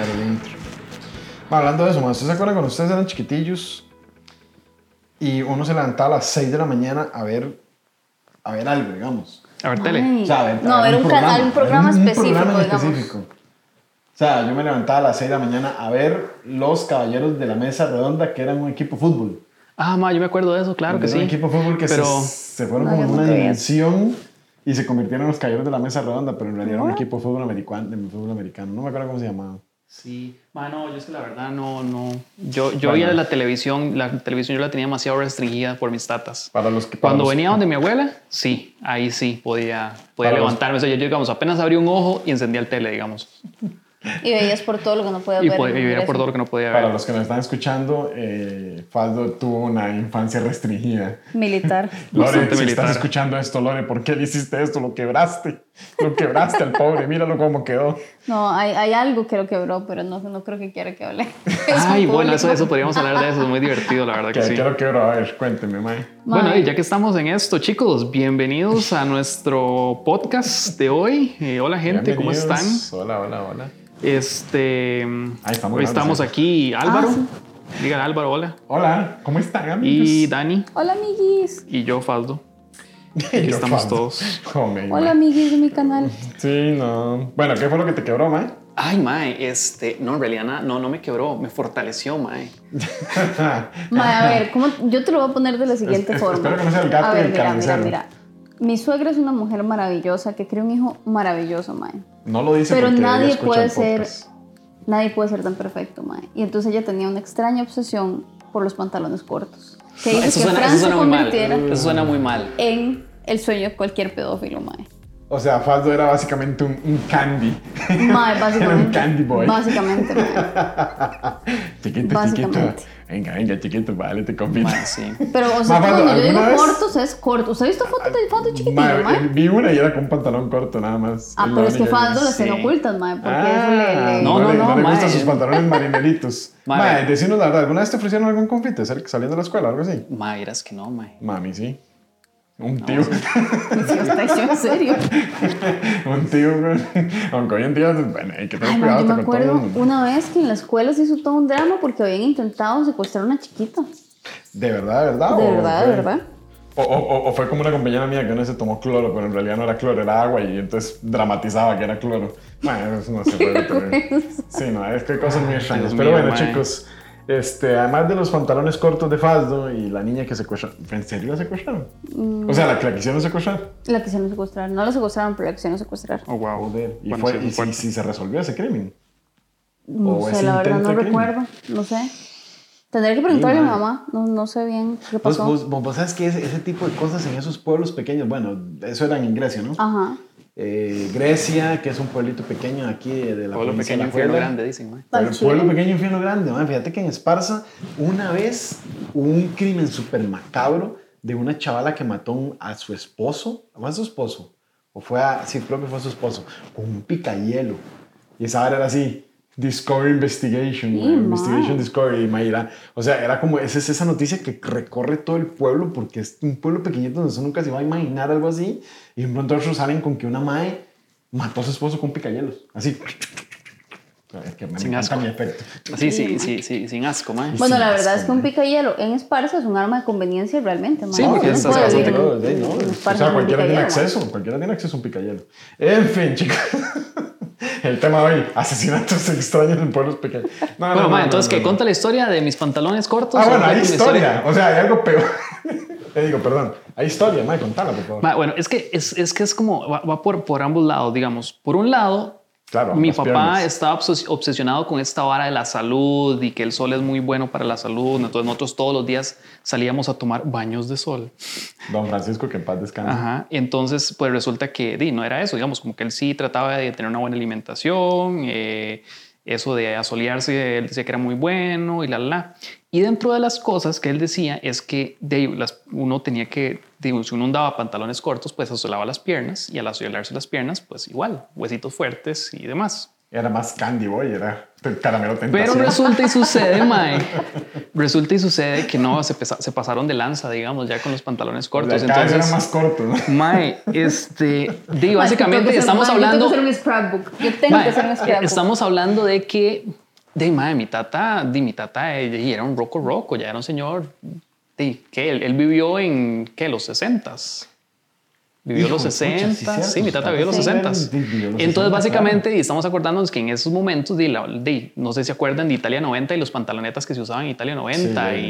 el intro. Ma, hablando de eso, ma, ¿ustedes se acuerdan cuando ustedes eran chiquitillos y uno se levantaba a las 6 de la mañana a ver, a ver algo, digamos? A ver, tele. O sea, a ver, No, a ver un canal, un programa a ver específico, programa en digamos. específico. O sea, yo me levantaba a las 6 de la mañana a ver los caballeros de la mesa redonda, que eran un equipo de fútbol. Ah, ma, yo me acuerdo de eso, claro que Era sí. un equipo de fútbol que Pero- se, se fueron No, como en una dimensión y se convirtieron en los caballeros de la mesa redonda, pero en realidad era un equipo de fútbol americano, de fútbol americano. No me acuerdo cómo se llamaba. Sí, ma, no, yo es que la verdad no, no. Yo, yo Bueno. veía la televisión, la televisión yo la tenía demasiado restringida por mis tatas. Para los que para Cuando los- venía donde mi abuela, sí, ahí sí podía, podía Para los- levantarme. O sea, yo, digamos, apenas abría un ojo y encendía el tele, digamos. Y veías por todo lo que no Y, ver. podía, en y veía por todo lo que no podía Para ver. los que nos están escuchando, eh, Faldo tuvo una infancia restringida. Militar. Lore, si militar. estás escuchando esto, Lore, ¿por qué le hiciste esto? Lo quebraste. Lo quebraste al pobre. Míralo cómo quedó. No, hay, hay algo que lo quebró, pero no, no creo que quiera que hable. Ay, bueno, eso, eso podríamos hablar de eso, es muy divertido, la verdad que ¿Qué, sí. qué lo quebró? A ver, cuénteme, Mae. Bueno, y ya que estamos en esto, chicos, bienvenidos a nuestro podcast de hoy. Eh, hola, gente, ¿cómo están? Hola, hola, hola. Este, Ahí estamos hoy estamos sí. aquí, Álvaro. Ah, Diga Álvaro, hola. Hola, ¿cómo están, amigos? Y Dani, Hola, amiguis. y yo, Faldo. Yo, aquí estamos todos. Hombre, Hola, amiguis de mi canal. Sí, no. Bueno, ¿qué fue lo que te quebró, Mae? Ay, Mae, este, no, en realidad na- no, no me quebró, me fortaleció, Mae. Mae, a ver, ¿cómo? yo te lo voy a poner de la siguiente Es- forma. espero que no sea el gato a y ver, el mira, mira, mira. Mi suegra es una mujer maravillosa que crea un hijo maravilloso, Mae. No lo dice Pero porque nadie puede ser, nadie puede ser tan perfecto, Mae. Y entonces ella tenía una extraña obsesión por los pantalones cortos. Que Eso que suena, Fran eso se muy mal. Eso suena muy mal. en el sueño de cualquier pedófilo, Mae. O sea, Faldo era básicamente un, un candy. Mae, Era un básicamente. candy boy. Básicamente, Mae. chiquito, Básicamente. chiquito. Venga, venga, chiquito, vale, te confío. Mae, sí. Pero, o sea, Faldo, cuando yo digo ¿alguna vez- cortos, es corto. ¿Usted ha visto fotos de Faldo chiquitillo, Mae, Mae? Vi una y era con un pantalón corto nada más. Ah, pero es que Faldo las sí. tiene ocultas, Mae, porque Ah, eso le... le- No, no, no, le, no, le gustan sus pantalones marineritos. Mae. Decinos la verdad, ¿alguna vez te ofrecieron algún confite sal- saliendo de la escuela o algo así? Mae, eras que no, Mae. Mami, sí. Un tío. Está en serio. un tío, güey. Aunque hoy en día, bueno, hay que tener Ay, cuidado yo me con acuerdo una vez que en la escuela se hizo todo un drama porque habían intentado secuestrar a una chiquita. ¿De verdad, de verdad? De verdad, de verdad. O, o- o- fue como una compañera mía que una vez se tomó cloro, pero en realidad no era cloro, era agua y entonces dramatizaba que era cloro. Bueno, eso no se puede tener. Sí, no, es que hay cosas muy extrañas. Pero bueno, chicos, este, además de los pantalones cortos de Faldo y la niña que secuestraron, ¿en serio la secuestraron? Mm. O sea, la que la quisieron secuestrar. La quisieron secuestrar. No la secuestraron, pero la quisieron secuestrar. Oh, wow. Joder. Y, Bueno, fue, sí, y si, se resolvió ese crimen. No ¿O sé, la verdad no crimen? recuerdo. No sé. Tendré que preguntarle a mi mamá. No, no sé bien qué Vos, pasó. vos, vos- vos sabes que ese, ese tipo de cosas en esos pueblos pequeños, bueno, eso eran en Grecia, ¿no? Ajá. Eh, Grecia, que es un pueblito pequeño aquí de la Pueblo provincia pequeño, de infierno grande, dicen, Mae. Pero pueblo pequeño, infierno grande. Fíjate que en Esparza, una vez hubo un crimen súper macabro de una chavala que mató a su esposo. ¿Fue a su esposo? O fue a. Sí, creo que fue a su esposo. Con un picayelo. Y esa hora era así. Discovery Investigation, Investigation. Discovery, Mayra. O sea, era como, esa es esa noticia que recorre todo el pueblo porque es un pueblo pequeñito donde uno nunca se va a imaginar algo así. Y de pronto otros salen con que una mae mató a su esposo con picayelos. Así. Es que me Sin asco. mi efecto. Sí, sí, sí, sí, sin asco, Mae. Bueno, la es verdad es que un picayelo en Esparza es un arma de conveniencia realmente. mae. Sí, porque puede bastante O sea, cualquiera tiene acceso, cualquiera tiene acceso a un picayelo. En fin, chicos. El tema de hoy, asesinatos extraños en pueblos pequeños. No, no, Bueno, no, entonces, no, ¿qué? no. Conta la historia de mis pantalones cortos. Ah, bueno, hay cuenta historia. O sea, hay algo peor. Le digo, perdón. Hay historia, Mae, contala, por favor. Ma, Bueno, es que es, es que es como, va, va por, por ambos lados, digamos. Por un lado, Claro, mi papá piernas. estaba obses- obsesionado con esta vara de la salud y que el sol es muy bueno para la salud. Entonces nosotros todos los días salíamos a tomar baños de sol. Don Francisco, que en paz descanse. Ajá. Entonces, pues resulta que di, no era eso, digamos, como que él sí trataba de tener una buena alimentación, eh, eso de asolearse, él decía que era muy bueno y la, la. Y dentro de las cosas que él decía es que de, las, uno tenía que, digo, si uno andaba pantalones cortos, pues asolaba las piernas y al asolearse las piernas, pues igual, huesitos fuertes y demás. Era más Candy Boy, era caramelo Pero tentación. resulta y sucede, mae. Resulta y sucede que no, se, pesa- se pasaron de lanza, digamos, ya con los pantalones cortos. Los de cada vez eran Entonces, más cortos, ¿no? mae, este, di, Ma, es que tengo básicamente estamos hablando. Yo tengo que hacer un scrapbook. Yo tengo Mae, que hacer un scrapbook. Estamos hablando de que, de mae, mi tata, di, mi tata y era un roco roco, ya era un señor, di, que él, él vivió en, ¿qué? Los 60s. Vivió Hijo los de pucha, sí, 60, mi tata vivió los sí. 60. Sí, vivió los Entonces, 60, básicamente, y estamos acordándonos que en esos momentos, di, la- di, no sé si acuerdan de Italia 90 y los pantalonetas que se usaban en Italia 90 Sí, y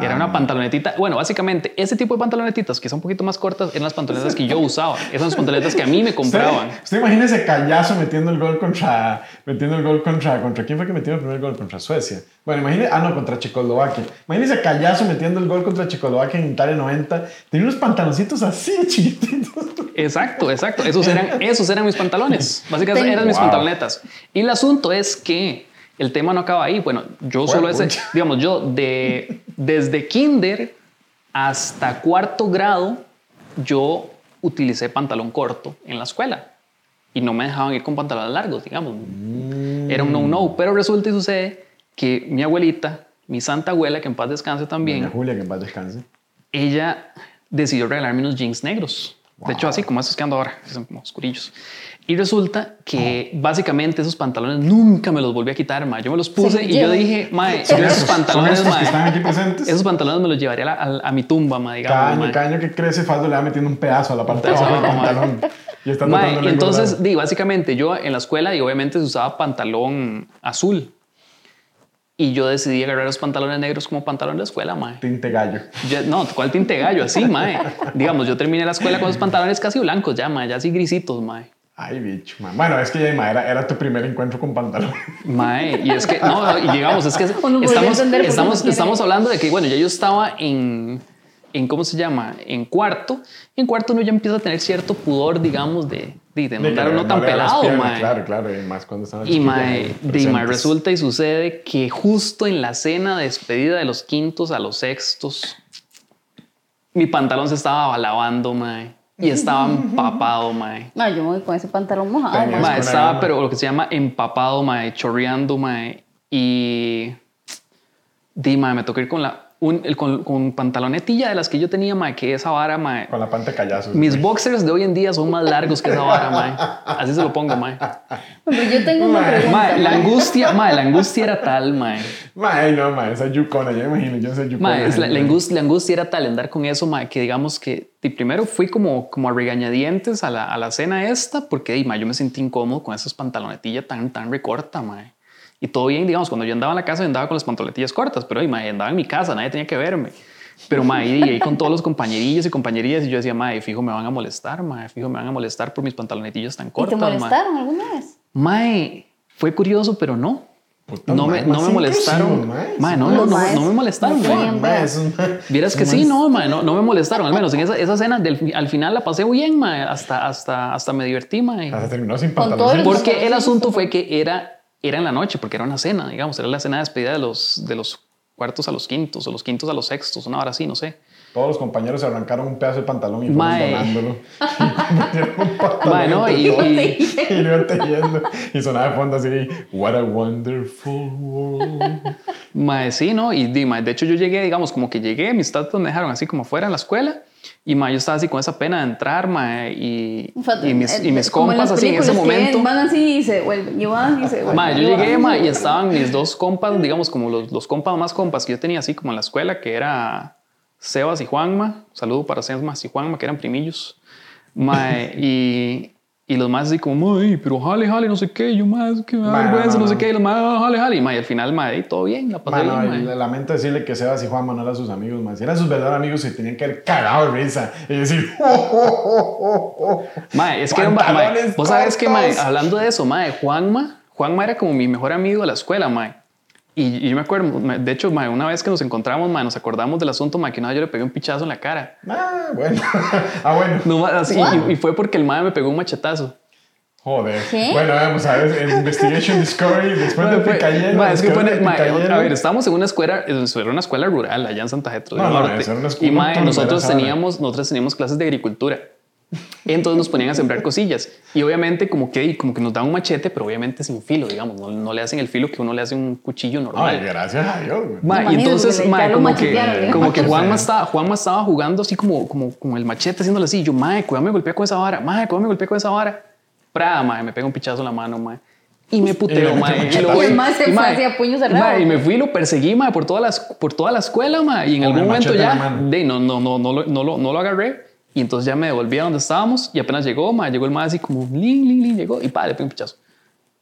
era una pantalonetita. Bueno, básicamente, ese tipo de pantalonetitas que son un poquito más cortas eran las pantalonetas que yo usaba. Esas son las pantalonetas que a mí me compraban. Usted, usted imagínese Callazo metiendo el gol contra. Metiendo el gol contra. ¿Contra quién fue que metió el primer gol? Contra Suecia. Bueno, imagínese. Ah, no, contra Checoslovaquia. Imagínese Callazo metiendo el gol contra Checoslovaquia en Italia 90. Tenía unos pantaloncitos así chiquititos. Exacto, exacto. Esos eran, esos eran mis pantalones. Básicamente eran mis Wow. pantalonetas. Y el asunto es que el tema no acaba ahí. Bueno, yo solo ese, digamos, yo de, desde kinder hasta cuarto grado, yo utilicé pantalón corto en la escuela. Y no me dejaban ir con pantalones largos, digamos. Era un no-no. Pero resulta y sucede que mi abuelita, mi santa abuela, que en paz descanse también, Doña Julia, que en paz descanse. ella decidió regalarme unos jeans negros. Wow. De hecho, así como esos que ando ahora, que son como oscurillos. Y resulta que básicamente esos pantalones nunca me los volví a quitar, ma. Yo me los puse Se y yo dije, ma, esos pantalones, estos que están ma, aquí presentes. esos pantalones me los llevaría a, la- a- a mi tumba, ma, digamos. Cada año, ma. cada año que crece, Faldo le va metiendo un pedazo a la parte de abajo del pantalón. Y está y entonces, di, básicamente yo en la escuela y obviamente se usaba pantalón azul. Y yo decidí agarrar los pantalones negros como pantalón de escuela, ma. Tinte gallo. Yo- no, ¿cuál tinte gallo? Así, mae. Digamos, yo terminé la escuela con los pantalones casi blancos ya, mae, ya así grisitos, mae. Ay, bicho, man. Bueno, es que ya ma, era, era tu primer encuentro con pantalón. Mae, y es que, no, y digamos, es que estamos, estamos, no estamos hablando de que, bueno, ya yo estaba en, en, ¿cómo se llama? En cuarto. Y en cuarto uno ya empieza a tener cierto pudor, digamos, de, de, de no De uno no tan pelado, piernas, mae. Claro, claro. Y más cuando están Y mae, di, mae, resulta y sucede que justo en la cena de despedida de los quintos a los sextos, mi pantalón se estaba lavando, mae. Y estaba empapado, mae. No, yo me voy con ese pantalón mojado. Mae, una estaba, pero lo que se llama empapado, mae, chorreando, mae. Y. Di, mae, me tocó ir con la. Un, el- con, con pantalonetilla de las que yo tenía, mae, que esa vara, mae. Con la pante callazo. Mis boxers de hoy en día son más largos que esa vara, mae. Así se lo pongo, mae. Pero yo tengo una Ma, pregunta. Mae, la ma. angustia, mae, la angustia era tal, mae. Mae, no, mae, esa yucona, yo me imagino, yo esa yucona. Mae, es la, la angustia, la angustia era tal andar con eso, mae, que digamos que di, primero fui como, como a regañadientes a la, a la cena esta, porque di, mae, yo me sentí incómodo con esas pantalonetillas tan, tan recorta, mae. Y todo bien, digamos, cuando yo andaba en la casa, yo andaba con las pantalonetillas cortas, pero mae, andaba en mi casa, nadie tenía que verme. Pero, mae, y ahí con todos los compañerillos y compañerillas, y yo decía, mae, fijo, me van a molestar, mae, fijo, me van a molestar por mis pantalonetillas tan ¿Y te cortas, mae. molestaron alguna vez? Mae, fue curioso, pero no. Puta, No me, no me molestaron. mae. No, no, no, no me molestaron, no mae. Vieras que sí, no, mae, no, no me molestaron. Al menos en esa, esa cena del, al final la pasé bien, mae, hasta, hasta, hasta me divertí, mae. Hasta terminó sin el- Porque el asunto fue que era, era en la noche, porque era una cena, digamos, era la cena de despedida de los, de los cuartos a los quintos, o los quintos a los sextos, una hora así, no sé. Todos los compañeros se arrancaron un pedazo de pantalón y fueron donándolo. Y metieron un pantalón Mae, no, y- y- y lo tejiendo. Y sonaba de fondo así, what a wonderful world. Mae, sí, ¿no? Y mae, de hecho yo llegué, digamos, como que llegué, mis tatas me dejaron así como fuera en la escuela. Y mae, yo estaba así con esa pena de entrar, mae, y, y mis, y mis en compas así en ese momento. Van así y se vuelven. Y van y se vuelven. Ma, yo llegué, ma, y estaban mis dos compas, digamos, como los, los compas más compas que yo tenía así como en la escuela, que era Sebas y Juanma. Saludo para Sebas y Juanma, que eran primillos. Ma, y, y los más así como, ay, pero jale, jale, no sé qué. Y yo, más que me da Ma, no, vergüenza, no, no, sé no. qué. Y los más, jale, jale. Y, ma, y al final, ma, y todo bien, la pasé Mano, bien, ma. lamento decirle que Sebas y Juan Manuel eran sus amigos. Si eran sus verdaderos amigos, se tenían que haber cagado de risa y decir, oh, oh, oh, oh, oh. Ma, es que ma, vos sabes que, ma, hablando de eso, ma, Juanma, Juanma era como mi mejor amigo de la escuela, ma. Y, y yo me acuerdo, de hecho, ma, una vez que nos encontramos, ma, nos acordamos del asunto, ma, que una vez yo le pegué un pichazo en la cara. Ah, bueno. ah, bueno. No, así, y, y fue porque el ma me pegó un machetazo. Joder. ¿Qué? Bueno, vamos a ver, en Investigation Discovery, después de ma, es que fue- a ver, estábamos en una escuela, eso era una escuela rural allá en Santa Getro del No, no, Norte. una escuela y ma, nocturna, nosotros teníamos, nosotros teníamos clases de agricultura. Entonces nos ponían a sembrar cosillas. Y obviamente como que, como que nos daban un machete, pero obviamente sin filo, digamos. No, no le hacen el filo que uno le hace un cuchillo normal. Ay, gracias a Dios. Ma, y entonces, ma, como que, ¿eh? como que. Juanma estaba, Juanma estaba jugando así como, como, como el machete, haciéndole así. Yo, madre, cuidado, me golpea con esa vara. Madre, cuidado, me golpea con esa vara. Prada, madre, me pega un pichazo en la mano, madre. Y me puteo, madre. Y, lo el mae se y, fue me fui y lo perseguí, madre, por toda la, por toda la escuela, madre. Y en algún momento ya, de, no, no, no, no, lo- no, lo, no lo agarré. Y entonces ya me devolví a donde estábamos. Y apenas llegó, madre, llegó el madre así como, lin, lin, lin, llegó. Y padre, le un pichazo.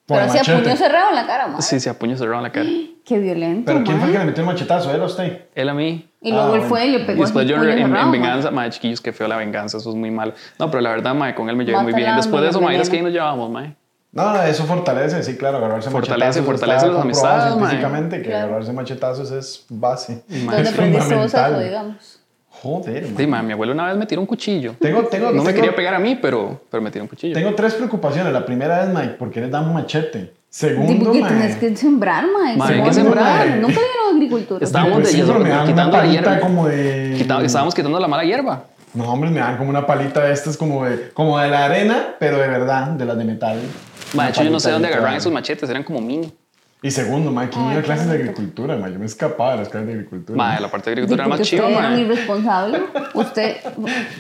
Por Pero el así a machete. puño cerrado en la cara, mae. Sí, sí, a puño cerrado en la cara. Qué violento, Pero ¿quién fue el que le metió el machetazo? ¿Él o usted? Él a mí. Y luego Ah, él fue y le Y pegó después así, yo en, en cerrado, mae. venganza, madre, chiquillos, qué feo la venganza, eso es muy malo. No, pero la verdad, madre, con él me llevé muy bien. Después de eso, madre, es que ahí nos llevamos, madre. No, no, eso fortalece, sí, claro, agarrarse Fortalece, machetazos. fortalece las amistades, científicamente que Claro. agarrarse machetazos es base. ¿Dónde es aprendiste vos eso, digamos? Joder, man. Sí, madre, mi abuelo una vez me tiró un cuchillo. Tengo, tengo, No me tengo- quería pegar a mí, pero, pero me tiró un cuchillo. Tengo tres preocupaciones. La primera es, Mike, ¿por qué les dan un machete? Segundo, porque tienes que sembrar, hay Segundo, que sembrar. Nunca vieron agricultura. Estábamos pues de sí, me quitando la hierba. como de... Quita- estábamos quitando la mala hierba. No, hombre, me dan como una palita de estas como de, como de la arena, pero de verdad, de las de metal. Una de hecho, yo no sé dónde agarraban esos machetes, eran como mini. Y segundo, ma, ¿quién iba a clases de agricultura? Ma? Yo me escapaba de las clases de agricultura. Madre, la parte de Sí, agricultura era porque más chiva, usted era un irresponsable. Usted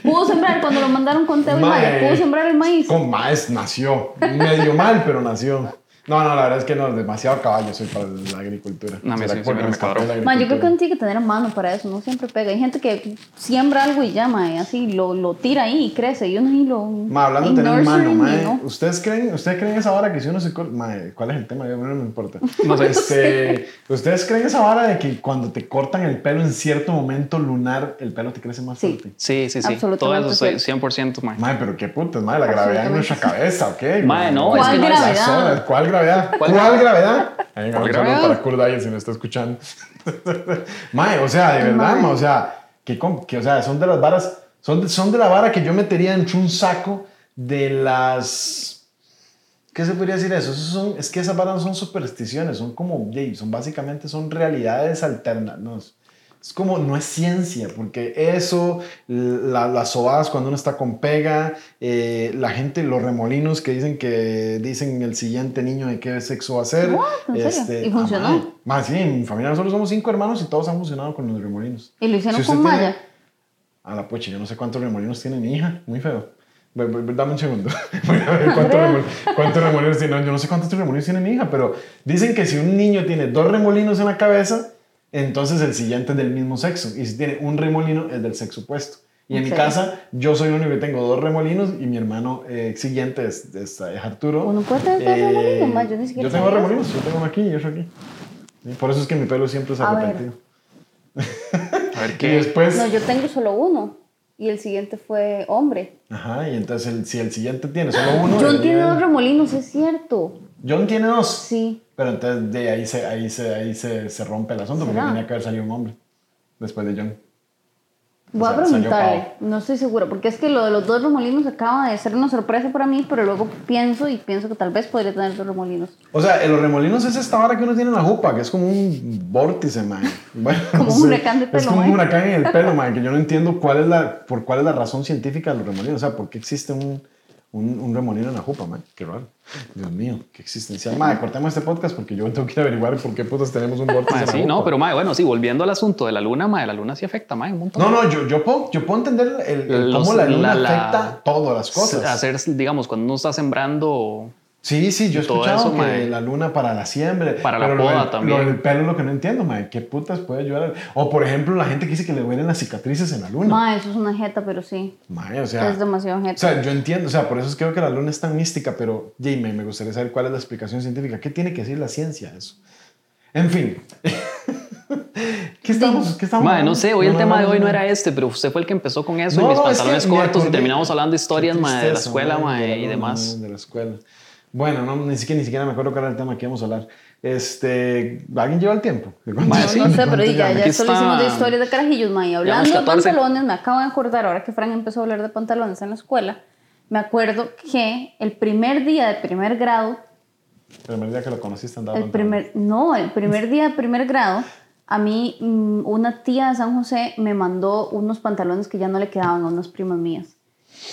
pudo sembrar cuando lo mandaron con Teo y. Maya. Pudo sembrar el maíz. Con maes nació. Medio mal, pero nació. No, no, la verdad es que no, demasiado caballo soy para la agricultura. No, a mí ¿Será sí, me me la Man, yo creo que agricultura? uno tiene que tener mano para eso, no siempre pega. Hay gente que siembra algo y ya, mae, así lo, lo tira ahí y crece. Y uno ahí lo. Ma, hablando de tener mano, mae, ¿no? ¿ustedes creen, ¿ustedes creen esa vara que si uno se corta? Mae, ¿cuál es el tema? A mí no me importa. No sé. Este, ¿Ustedes creen esa vara de que cuando te cortan el pelo en cierto momento lunar, el pelo te crece más Sí. fuerte? Sí, sí, sí. Absolutamente Todo eso soy cierto. 100%, madre. Mae, pero qué putas, mae, la gravedad en nuestra cabeza, ¿ok? Mae, no, es que no olas, ¿Cuál gravedad? ¿Cuál ¿Cuál, gravedad? Ahí, un ¿Cuál saludo gravedad? para Kurt Dyer si me está escuchando. mae, o sea, de verdad, mae, o sea, que, que, o sea, son de las varas, son de, son de la vara que yo metería dentro de un saco de las... ¿Qué se podría decir eso? Esos son, es que esas varas no son supersticiones, son como, son básicamente, son realidades alternas. Es como, no es ciencia, porque eso, la- las sobadas cuando uno está con pega, eh, la gente, los remolinos que dicen que dicen el siguiente niño de qué sexo va a ser. ¿En serio? ¿Y funcionó? ah. Mae, sí, en mi familia nosotros somos cinco hermanos y todos han funcionado con los remolinos. Y lo hicieron Si con tiene- Maya. A la pocha, yo no sé cuántos remolinos tiene mi hija, muy feo. Dame un segundo. Voy a ver cuántos, remol- cuántos remolinos tiene. Yo no sé cuántos remolinos tiene mi hija, pero dicen que si un niño tiene dos remolinos en la cabeza, entonces el siguiente es del mismo sexo. Y si tiene un remolino, es del sexo opuesto. Y en mi casa, yo soy el único que tengo dos remolinos y mi hermano eh, siguiente es, es, es Arturo. Uno puede tener dos remolinos, ma, yo ni siquiera Yo tengo sabía remolinos, yo tengo uno aquí y otro aquí. Y por eso es que mi pelo siempre es A ver. arrepentido. A ver Y qué. después... No, yo tengo solo uno. Y el siguiente fue hombre. Ajá, y entonces el- si el siguiente tiene solo uno... John tiene dos remolinos, es cierto. John tiene dos. Sí. Pero entonces de ahí se, ahí se, ahí se, se rompe el asunto porque ¿Será? tenía que haber salido un hombre después de John. Voy a Sa- salió preguntarle, no estoy segura, porque es que lo de los dos remolinos acaba de ser una sorpresa para mí, pero luego pienso y pienso que tal vez podría tener dos remolinos. O sea, los remolinos es esta hora que uno tiene en la jupa, que es como un vórtice, man. Bueno, Como un huracán de Es pelo, como un mae. huracán en el pelo, man, que yo no entiendo cuál es la, por cuál es la razón científica de los remolinos. O sea, ¿por qué existe un, un, un remolino en la jupa, man? Qué raro. Dios mío, qué existencial. Madre, cortemos este podcast porque yo tengo que ir a averiguar por qué putas tenemos un vórtice en la sí, jupa. no, pero mae, bueno, sí, volviendo al asunto de la luna, mae, la luna sí afecta, mae, un montón. No, no, yo, yo, puedo, yo puedo entender el, el- Los- cómo la luna la- la- afecta todas las cosas. Hacer, digamos, cuando uno está sembrando. Sí, sí, yo he escuchado eso, que mae. la luna para la siembra. Para la pero lo poda del- también. Lo del pelo es lo que no entiendo, mae. ¿Qué putas puede ayudar? O, por ejemplo, la gente que dice que le duelen las cicatrices en la luna. Ma, eso es una jeta, pero sí. Mae, o sea... es demasiado O jeta. sea, yo entiendo, o sea, por eso es creo que la luna es tan mística, pero, Jamie, me gustaría saber cuál es la explicación científica. ¿Qué tiene que decir la ciencia de eso? En fin. ¿Qué estamos, ¿qué estamos Mae, no sé, hoy el No, tema de no, hoy no no. era este, pero usted fue el que empezó con eso No, y mis no, es que pantalones cortos y terminamos hablando de historias, mae, de la escuela, mae, mae, de la y demás. De la escuela. Bueno, no, ni siquiera, ni siquiera me acuerdo cuál era el tema que íbamos a hablar. Este, ¿Alguien lleva el tiempo? ¿De cuánto- Mae, No, sí, no sé, ¿de pero ya, ya solo hicimos de historias de carajillos, ma. Y hablando de 14. pantalones, me acabo de acordar, ahora que Frank empezó a hablar de pantalones en la escuela, me acuerdo que el primer día de primer grado, El primer día que lo conociste andaba el primer, no, el primer día de primer grado, a mí mm, una tía de San José me mandó unos pantalones que ya no le quedaban a unas primas mías.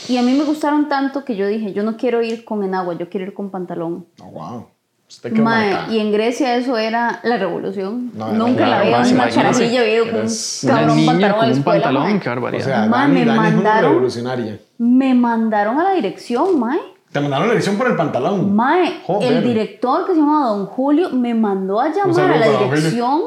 Y a mí me gustaron tanto que yo dije, yo no quiero ir con enagua, yo quiero ir con pantalón. Oh, wow. Mae, y en Grecia eso era la revolución. No, era Nunca la la había revolución, una imagínese. carajilla había ido con un cabrón niña pantalón a con un pantalón, qué barbaridad. O sea, Dani, me Dani mandaron- revolucionaria. Me mandaron a la dirección, mae. Te mandaron la dirección por el pantalón. Mae, Joder. el director que se llama Don Julio me mandó a llamar saludo a la dirección.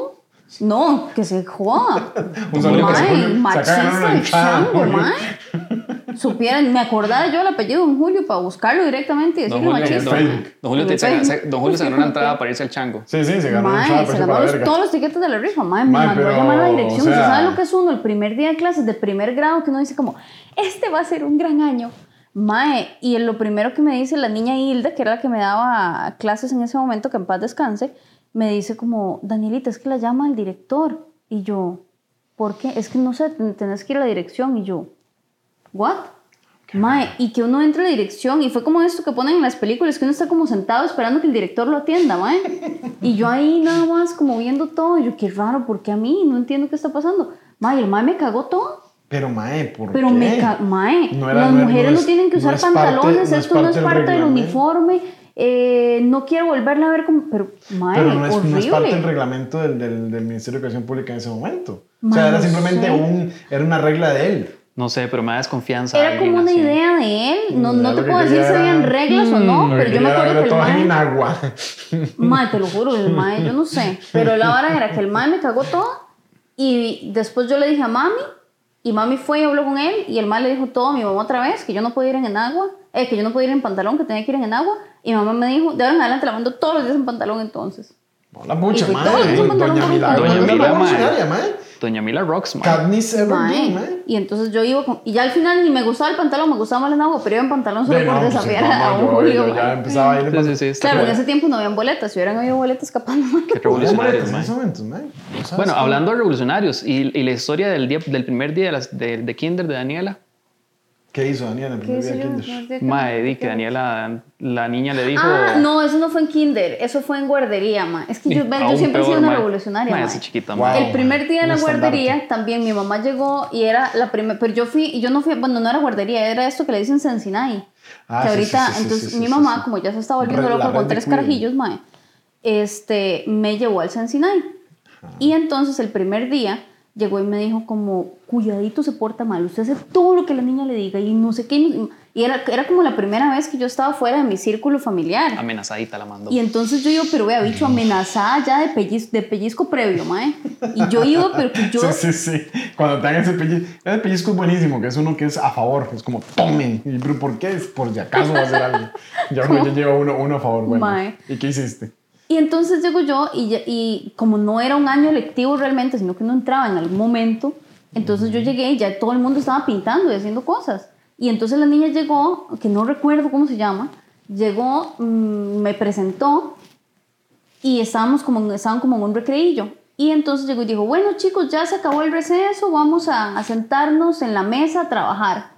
No, que se joda. Un saludo Mae, machista el chango, mae. Supieran, me acordaba yo el apellido de Don Julio para buscarlo directamente y decirle machista. don, don Julio te- se, don Julio se ganó una entrada para irse al chango. Sí, sí, se ganó Mae, se ganó los- todos los tiquetes de la rifa, mae, me mandó a llamar a la dirección. o sea- ¿Usted sabe lo que es uno? El primer día de clases de primer grado que uno dice como, este va a ser un gran año. Mae, y lo primero que me dice la niña Hilda, que era la que me daba clases en ese momento, que en paz descanse, me dice como, Danielita, es que la llama el director. Y yo, ¿por qué? Es que no sé, ten- tenés que ir a la dirección. Y yo, ¿what? Mae, y que uno entre a la dirección, y fue como esto que ponen en las películas, que uno está como sentado esperando que el director lo atienda, mae. Y yo ahí nada más como viendo todo, yo, qué raro, ¿por qué a mí? No entiendo qué está pasando. Mae, el mae me cagó todo. Pero, mae, ¿por Pero qué? me ca mae, No era- las no es- mujeres no no, es- tienen que no usar es parte- pantalones, no es esto no es parte del parte del uniforme, eh, no quiero volverla a ver como, pero mae, Pero no es, horrible. no es parte del reglamento del, del, del Ministerio de Educación Pública en ese momento. o Ma, sea, era no simplemente sé. un, era una regla de él. No sé, pero me da desconfianza. Era como una así. idea de él, no, Mm, no te puedo decir si habían reglas o no, Lo pero yo me acuerdo que el mae, en agua. mae, te lo juro, el mae, yo no sé, pero la hora era que el mae me cagó todo y después yo le dije a mami y mami fue y habló con él y el mae le dijo todo a mi mamá otra vez, que yo no podía ir en agua, eh, que yo no podía ir en pantalón, que tenía que ir en agua y mi mamá me dijo, de ahora en adelante la mando todos los días en pantalón entonces. Hola, mucha Y fue madre. todo el mundo Doña Milagro. Doña Mila, mae. Doña Mila Rocks, man. Katniss Everdeen, Mae. mae. Y entonces yo iba con, y ya al final ni me gustaba el pantalón, me gustaba más el agua, pero iba en pantalón solo De por no, pues, desafiar a un yo ya mae. empezaba a ir Sí, sí, sí. Claro, en ese tiempo no habían boletas, si hubieran habido boletas capaz no. Qué ¿Cómo revolucionarios, en mae? ¿No sabes Bueno, hablando de revolucionarios y, la historia del, día, del primer día de, las, de, de Kinder de Daniela. ¿Qué hizo Daniela en el ¿Qué primer día de? Kinder? Mae, di que Daniela, la niña le dijo. Ah, no, eso no fue en kinder, eso fue en guardería, ma. Es que yo, ven, yo siempre he sido una mae. revolucionaria, Mae, ma. esa chiquita, Wow. mae. El primer día de la estandarte. guardería también mi mamá llegó y era la primera, pero yo fui, y yo no fui, bueno, no era guardería, era esto que le dicen Sensinay. Ah, que sí, ahorita, sí, sí, entonces sí, mi mamá, sí. como ya se estaba volviendo loca con tres carajillos, mae, este, me llevó al Sensinay. Y entonces el primer día llegó y me dijo como, cuidadito se porta mal, usted hace todo lo que la niña le diga y no sé qué. Y era, era como la primera vez que yo estaba fuera de mi círculo familiar. Amenazadita la mandó. Y entonces yo digo, pero vea, bicho, amenazada ya de, pelliz- de pellizco previo, mae. Y yo iba, pero que yo... Sí, sí, sí. Cuando te dan ese pellizco. Ese pellizco es buenísimo, que es uno que es a favor. Es como, tomen. ¿Y pero por qué? Es por si acaso va a hacer algo. Ya uno ya lleva uno, uno a favor. Bueno. Mae. ¿Y qué hiciste? Y entonces llego yo y, y como no era un año lectivo realmente, sino que uno entraba en algún momento, entonces yo llegué y ya todo el mundo estaba pintando y haciendo cosas. Y entonces la niña llegó, que no recuerdo cómo se llama, llegó, mm, me presentó y estábamos como, estaban como en un recreillo. Y entonces llegó y dijo, bueno chicos, ya se acabó el receso, vamos a, a sentarnos en la mesa a trabajar.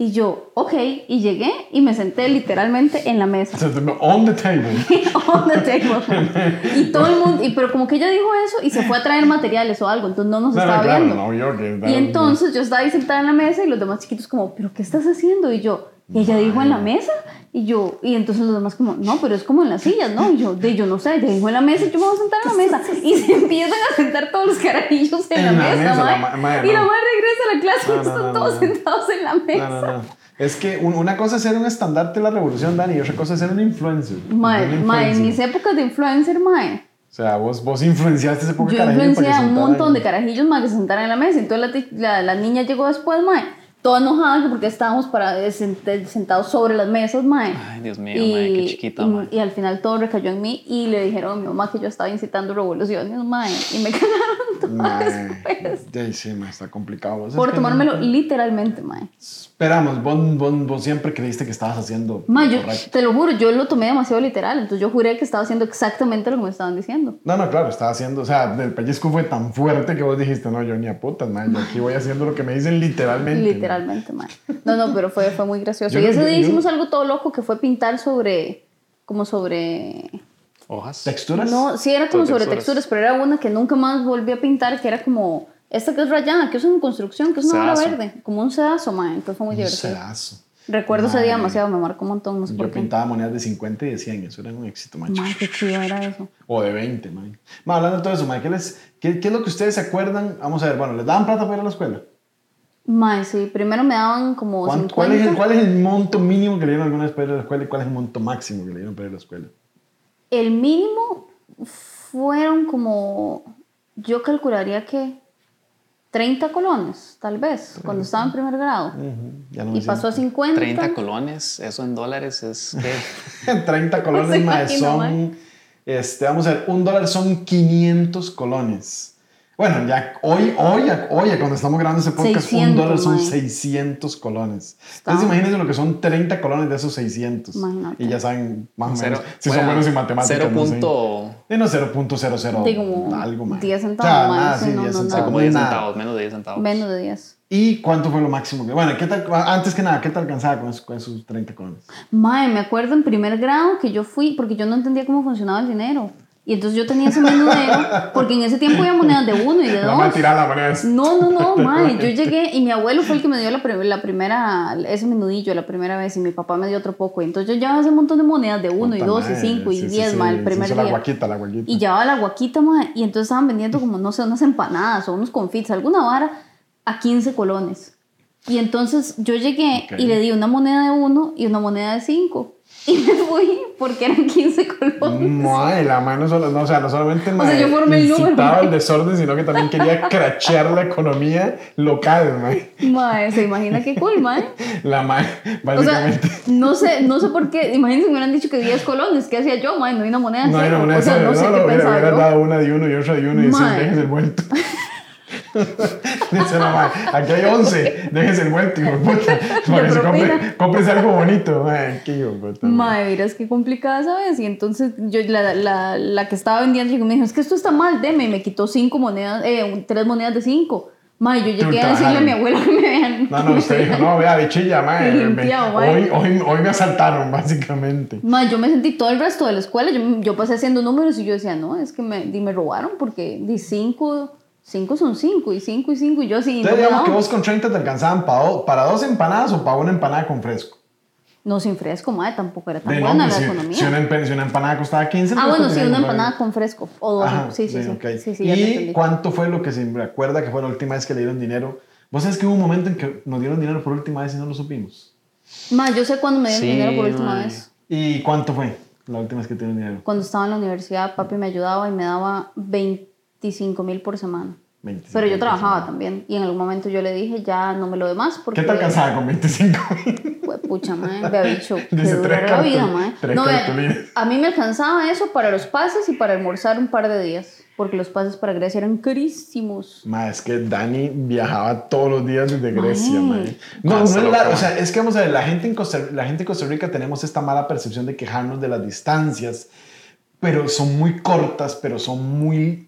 Y yo, ok, y llegué y me senté literalmente en la mesa. On the table. on the table. Y todo el mundo, y, pero como que ella dijo eso y se fue a traer materiales o algo, entonces no nos No, estaba viendo. no, y entonces yo estaba ahí sentada en la mesa y los demás chiquitos como, ¿pero qué estás haciendo? Y yo, ¿y ella dijo en la mesa? Y yo, y entonces los demás como, no, pero es como en las sillas, ¿no? Y yo, de yo no sé, ella dijo en la mesa, yo me voy a sentar en la mesa. Y se empiezan a sentar todos los carajillos en, En la, la mesa, mesa, la mae. ma- mae, Y la madre regresa a la clase No, y están no, todos no. sentados en la mesa. Es que un- una cosa es ser un estandarte de la revolución, Dani, y otra cosa es ser un influencer. Mae, mae, en mis épocas de influencer, mae. O sea, vos, vos influenciaste ese poco Yo influencié a un montón de carajillos más que se sentaran en la mesa. Entonces la, la, la niña llegó después, mae, toda enojada que porque estábamos para, sent- sentados sobre las mesas, mae. Ay, Dios mío, mae, qué chiquita, y, mae. y al final todo recayó en mí y le dijeron a mi mamá que yo estaba incitando revoluciones, mae. Y me cagaron todas después. ya, sí, mae, está complicado. Por que tomármelo no- literalmente, mae. Esperamos, vos, vos, vos siempre creíste que estabas haciendo Mae, lo yo te lo juro, yo lo tomé demasiado literal. Entonces yo juré que estaba haciendo exactamente lo que me estaban diciendo. No, no, claro, estaba haciendo, o sea, el pellizco fue tan fuerte que vos dijiste, no, yo ni a putas, mae, yo aquí voy haciendo lo que me dicen literalmente. Literalmente, mae. No, no, pero fue, fue muy gracioso. Yo y ese yo- día yo- hicimos algo todo loco que fue pintar sobre, como sobre... Hojas. ¿Texturas? No, sí, era como Sobre texturas. texturas, pero era una que nunca más volví a pintar, que era como Esta que es rayada, que es en construcción, que es una Sedazo. verde, como un sedazo, mae. Entonces fue muy Un divertido. sedazo. Recuerdo ese día demasiado, me marcó un montón, no sé Yo por qué. pintaba monedas de 50 y de 100, eso era un éxito, macho. Mae, qué chido era eso. O de 20, man. Ma, hablando de todo eso, man, ¿qué, les- qué, qué es lo que ustedes se acuerdan? Vamos a ver, bueno, ¿les daban plata para ir a la escuela? Mae, sí, primero me daban como ¿Cuánto- 50. ¿Cuál es, el, ¿Cuál es el monto mínimo que le dieron alguna vez para ir a la escuela y cuál es el monto máximo que le dieron para ir a la escuela? El mínimo fueron como, yo calcularía que 30 colones, tal vez, cuando estaba en primer grado. Ujú, ya no Y pasó a siento. 50. 30 colones, eso en dólares es que 30 colones, mae, son, mae. este, vamos a ver, un dólar son 500 colones. Bueno, ya hoy, hoy, hoy, cuando estamos grabando ese podcast, un 600, dólar son mae. 600 colones. Está. Entonces imagínense lo que son 30 colones de esos 600. Imagínate. Y ya saben más o cero, menos si bueno, son buenos en matemáticas. cero no sé. punto, Sí, no, 0.00 Sí, como algo más. 10 centavos más, sí, no, no, centavos. nada. como 10 nada. centavos, menos de 10 centavos. Menos de 10. ¿Y cuánto fue lo máximo? que- Bueno, ¿qué tal, antes que nada, ¿qué te alcanzaba con esos, con esos 30 colones? Mae, me acuerdo en primer grado que yo fui, porque yo no entendía cómo funcionaba el dinero. Y entonces yo tenía ese menudero, porque en ese tiempo había monedas de uno y de dos. tirada la moneda. es- No, no, no, mae. Yo llegué y mi abuelo fue el que me dio la, la primera, ese menudillo la primera vez y mi papá me dio otro poco. Y entonces yo llevaba ese montón de monedas de uno y dos y madre, cinco y sí, sí, diez, sí, mae, el primer día. La guaquita, la guaquita. Y llevaba la guaquita, mae, y entonces estaban vendiendo como, no sé, unas empanadas o unos confits, alguna vara, a 15 colones. Y entonces yo llegué Ok. y le di una moneda de uno y una moneda de cinco. Y me fui porque eran 15 colones. Mae, la mano solo, no, o sea, no solamente sea, mae, yo formé el número, el desorden, sino que también quería crachear la economía local, mae. Mae, se imagina qué cool, mae. La mae, O sea, básicamente. no sé, no sé por qué. Imagínense me hubieran dicho que 10 colones. ¿Qué hacía yo, mae? No hay una moneda no hay una moneda O sea, no de sé no, qué hubiera, pensaba hubiera yo. dado una de uno y otra de uno y decir, Mae. déjese el vuelto. Dice la mae, aquí hay 11, déjese el vuelto, hijo puta. Para que se compre, algo bonito, mae, qué hijo puta. qué complicada esa vez. Y entonces yo, la, la, la que estaba vendiendo, me dijo, es que esto está mal, deme. Y me quitó cinco monedas, eh, tres monedas de cinco. Mae, yo llegué a decirle a mi abuela que me vean. No, no, usted dijo, no, vea, bichilla, mae. me- Limpiado, mae. hoy, hoy, hoy me asaltaron, básicamente. Mae, yo me sentí todo el resto de la escuela. Yo, yo pasé haciendo números y yo decía, no, es que me, me robaron porque di cinco, cinco son cinco y cinco y cinco. Y yo no Entonces, me digamos que vos con 30 te alcanzaban para, do- para dos empanadas o para una empanada con fresco. No, sin fresco, mae, tampoco era tan De no, buena pues, la si, economía. si una, si una empanada costaba 15 Ah, pues, bueno, te sí, una empanada con fresco. O dos. Ajá, sí, sí, sí. ok. Sí, sí, ¿Y cuánto fue lo que se recuerda que fue la última vez que le dieron dinero? Vos sabés que hubo un momento en que nos dieron dinero por última vez y no lo supimos. Ma, yo sé cuándo me dieron Sí, dinero por última mae. vez. ¿Y cuánto fue la última vez que te dieron dinero? Cuando estaba en la universidad, papi me ayudaba y me daba 25 mil por semana. 25 Pero yo trabajaba pesos. también. Y en algún momento yo le dije, ya no me lo demás porque... ¿Qué te alcanzaba con 25 mil? Pues, pucha, me había dicho que tres la vida, tres No, a mí me alcanzaba eso para los pases y para almorzar un par de días. Porque los pases para Grecia eran carísimos. Ma, es que Dani viajaba todos los días desde Grecia, Mae. mae. No, no es la, o sea, es que vamos a ver, la gente, en Costa, la gente en Costa Rica tenemos esta mala percepción de quejarnos de las distancias, pero son muy cortas, pero son muy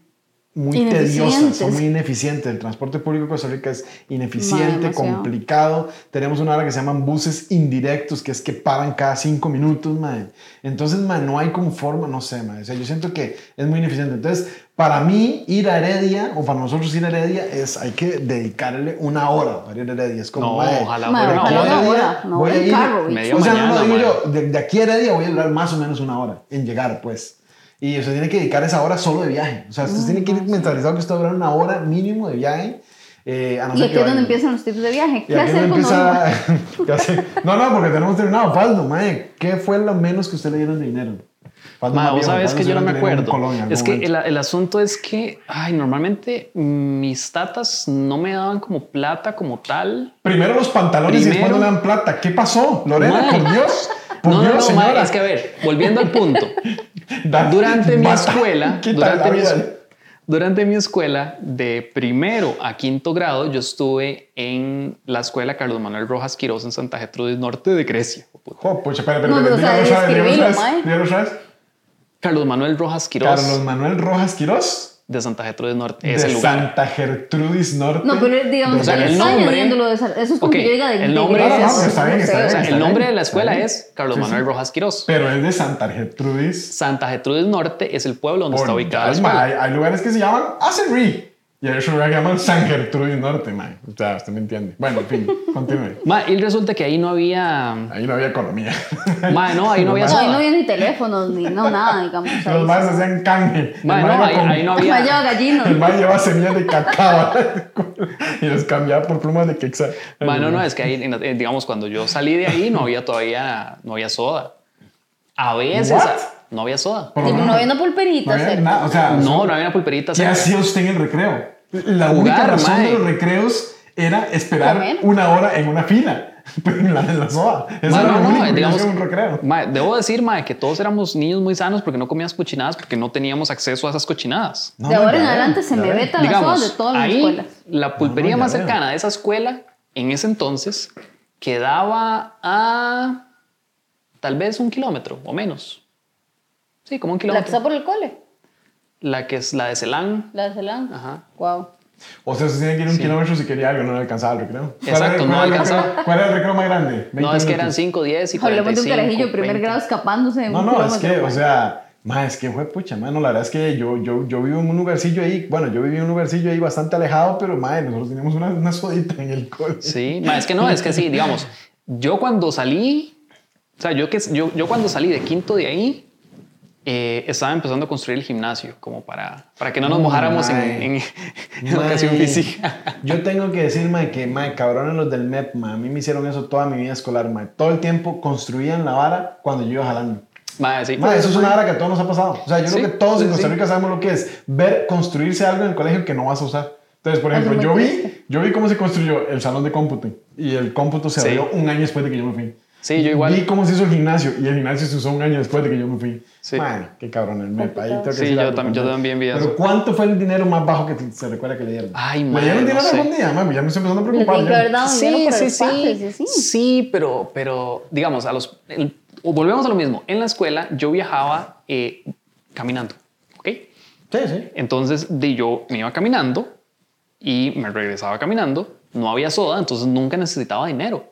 muy tediosas, Ineficientes. son muy ineficientes. El transporte público de Costa Rica es ineficiente, demasiado. complicado. Tenemos una hora que se llaman buses indirectos, que es que paran cada cinco minutos, mae. Entonces, mae, no hay como forma, no sé, mae. O sea, yo siento que es muy ineficiente. Entonces, para mí, ir a Heredia, o para nosotros ir a Heredia, es, hay que dedicarle una hora para ir a Heredia. Es como, No, mae, ojalá de fuera aquí una hora. una Heredia hora, no voy a ir- carro, o sea, no, mañana, digo mae. yo, de, de aquí a Heredia voy a durar más o menos una hora en llegar, pues. Y usted tiene que dedicar esa hora solo de viaje. O sea, usted tiene que ir mentalizado que usted va a durar una hora mínimo de viaje. eh, a no Y aquí es donde empiezan los tips de viaje. ¿Qué hacer no cuando empieza... ¿Qué hacer? No, no, porque tenemos terminado. Faldo, mae. ¿Qué fue lo menos que usted le dieron de dinero? Faldo Ma, vos sabes que yo no me acuerdo. Algún Es que el, el asunto es que, ay, normalmente mis tatas no me daban como plata como tal. Primero los pantalones y después Primero- no le dan plata. ¿Qué pasó? Lorena, por Dios. No, no, no, ma, señora. es que a ver, volviendo al punto. Durante mi escuela, durante mi, durante mi escuela, de primero a quinto grado, yo estuve en la escuela Carlos Manuel Rojas Quirós en Santa Gertrudis Norte de Grecia. Pucha, espera, espera. Carlos Manuel Rojas Quirós Carlos Manuel Rojas Quirós. De Santa Gertrudis Norte. de Es el lugar. Santa Gertrudis Norte. No, pero digamos, O sea, el está nombre- de Eso es como Ok, que yo diga de, el de nombre Grecia, es- no está bien, sé, está bien, O sea, está el nombre de la está escuela es Carlos Sí, Manuel sí. Rojas Quirós. Pero es de Santa Gertrudis. Santa Gertrudis Norte es el pueblo donde está Por- ubicada la es más, escuela. hay, hay lugares que se llaman Acenry. Y a eso lo llaman San Gertrudis Norte, mae. O sea, usted me entiende. Bueno, en fin, continúe. Ma, y resulta que ahí no había... Ahí no había economía. Ma, no, ahí no había No, ahí no había ni teléfonos, ni no, nada, digamos. ahí Los más hacían canje. Ma, El no, ahí, con- ahí no Ma lleva había... gallinos. El mae llevaba semillas de cacao y los cambiaba por plumas de quexa. Ma, no, no, es que ahí, digamos, cuando yo salí de ahí no había todavía, no había soda. A veces What? no había soda. Sí, menos no había una pulperita. no había nada, o sea, No, no había una pulperita. ¿Qué hacía usted en el recreo? La Jugar, única razón mae. de los recreos era esperar Comer. una hora en una fila. Pero en la, en la SOA. Eso era no, no, que digamos, un recreo. ma, debo decir, ma, que todos éramos niños muy sanos porque no comíamos cochinadas porque no teníamos acceso a esas cochinadas. No, de no, ahora en veo, adelante se me veo. vetan las sodas de todas las ahí escuelas. la pulpería No, no, más veo. cercana de esa escuela en ese entonces quedaba a tal vez un kilómetro o menos. Sí, como un La que kilómetro. está por el cole. La que es la de Celán. La de Celán. Ajá. Wow. O sea, usted tenía que ir un Sí. kilómetro si quería algo, no le alcanzaba el recreo. ¿Cuál Exacto, no alcanzaba. ¿Cuál era el recreo más grande? 20 No, es que eran minutos. 5, 10 y Hablemos de un 45. carajillo primer 20. grado escapándose de No, un no, es que, o sea, ma, es que fue pucha, mano, la verdad es que yo, yo, yo vivo en un lugarcillo ahí, bueno, yo viví en un lugarcillo ahí bastante alejado, pero, madre, nosotros teníamos una, una sodita en el cole. Sí, ma, es que no, es que sí, digamos, yo cuando salí, o sea, yo, que, yo, yo cuando salí de quinto de ahí, eh, estaba empezando a construir el gimnasio, como para, para que no nos Mm, mojáramos en, mae. en- en educación Mae, física. Yo tengo que decir, mae, que, mae, cabrones los del MEP, mae, a mí me hicieron eso toda mi vida escolar, mae. Todo el tiempo construían la vara cuando yo iba jalando. Ma, sí. Mae, eso es una vara que a todos nos ha pasado. O sea, yo Sí, creo que todos sí, en Costa sí. Rica sabemos lo que es ver construirse algo en el colegio que no vas a usar. Entonces, por Eso ejemplo, yo vi, yo vi cómo se construyó el salón de cómputo y el cómputo se Sí. abrió un año después de que yo me fui. Sí, yo igual. Vi cómo se hizo el gimnasio y el gimnasio se usó un año después de que yo me fui. Sí. Man, qué cabrón el MEP. Ahí tengo que Sí, yo tam- yo también. vi eso. Pero ¿cuánto fue el dinero más bajo que se recuerda que le dieron? Ay, ¿Le mae, dieron no dinero sé. algún día? Mami, ya me estoy empezando a preocupar. dinero Sí, sí, sí. así. Sí, pero, pero digamos, a los, el- volvemos a lo mismo. En la escuela yo viajaba eh, caminando, ¿ok? Sí, sí. Entonces de yo me iba caminando y me regresaba caminando. No había soda, entonces nunca necesitaba dinero.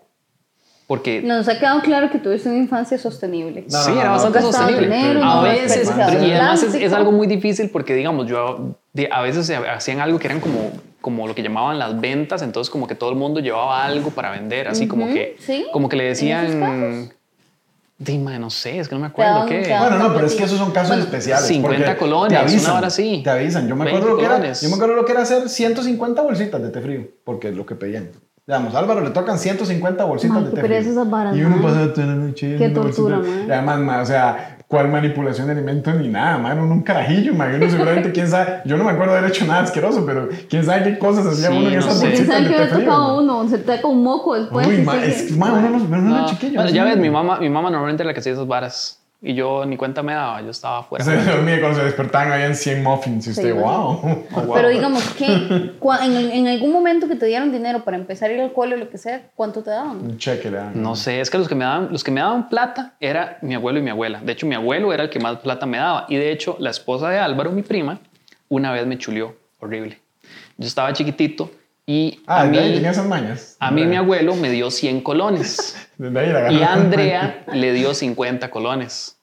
Porque Nos ha quedado claro que tuviste una infancia sostenible. No, sí, no, era no, bastante no sostenible. dinero, a no veces, y además es, es algo muy difícil porque, digamos, yo de- a veces se hacían algo que eran como, como lo que llamaban las ventas, entonces como que todo el mundo llevaba algo para vender, así como Ujú, que, sí, como que le decían, dime, no sé, es que no me acuerdo qué. Bueno, no, pero es que esos son casos Bueno, especiales. 50 porque colones, te avisan, una hora así. Te avisan. Yo me 20 acuerdo lo que era. Yo me acuerdo lo que era hacer 150 bolsitas de té frío, porque es lo que pedían. Digamos, a Álvaro le tocan 150 bolsitas de esas varas, y uno pasa toda la noche. Qué tortura, mae. Y además, mae, o sea, ¿cuál manipulación de alimentos ni nada, man? Uno un carajillo, man. Uno seguramente, quién sabe. Yo no me acuerdo de haber hecho nada asqueroso, pero quién sabe qué cosas hacía Sí, uno en no esas sé. ¿Quién bolsitas sabe de qué frío. tocado man. uno? Se te un moco después. Uy, y ma, sigue. es, ma, uno no, uno no No. era chiquillo. Bueno, ya ves, mi mamá, mi mamá normalmente era la que hacía esas varas y yo ni cuenta me daba, yo estaba afuera. Se dormía cuando se despertaban, habían 100 muffins. Y usted, Sí, wow. Oh, wow. Pero digamos que cua- en, en algún momento que te dieron dinero para empezar a ir al cole o lo que sea, ¿cuánto te daban? Un cheque, le dan. No sé, es que los que me daban, los que me daban plata era mi abuelo y mi abuela. De hecho, mi abuelo era el que más plata me daba. Y de hecho, la esposa de Álvaro, mi prima, una vez me chuleó horrible. Yo estaba chiquitito y Ah, a mí, tenía esas mañas. a mí mi abuelo me dio 100 colones Desde ahí la y. Andrea le dio 50 colones.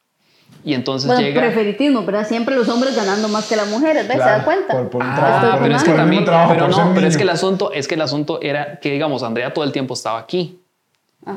Y entonces Bueno, llega... preferitismo, ¿verdad? Siempre los hombres ganando más que las mujeres, ¿ves? ¿Se Claro, da cuenta? Por, por un Ah, trabajo. por- pero es que también, trabajo, pero no, pero es que el asunto, es que el asunto era que, digamos, Andrea todo el tiempo estaba aquí.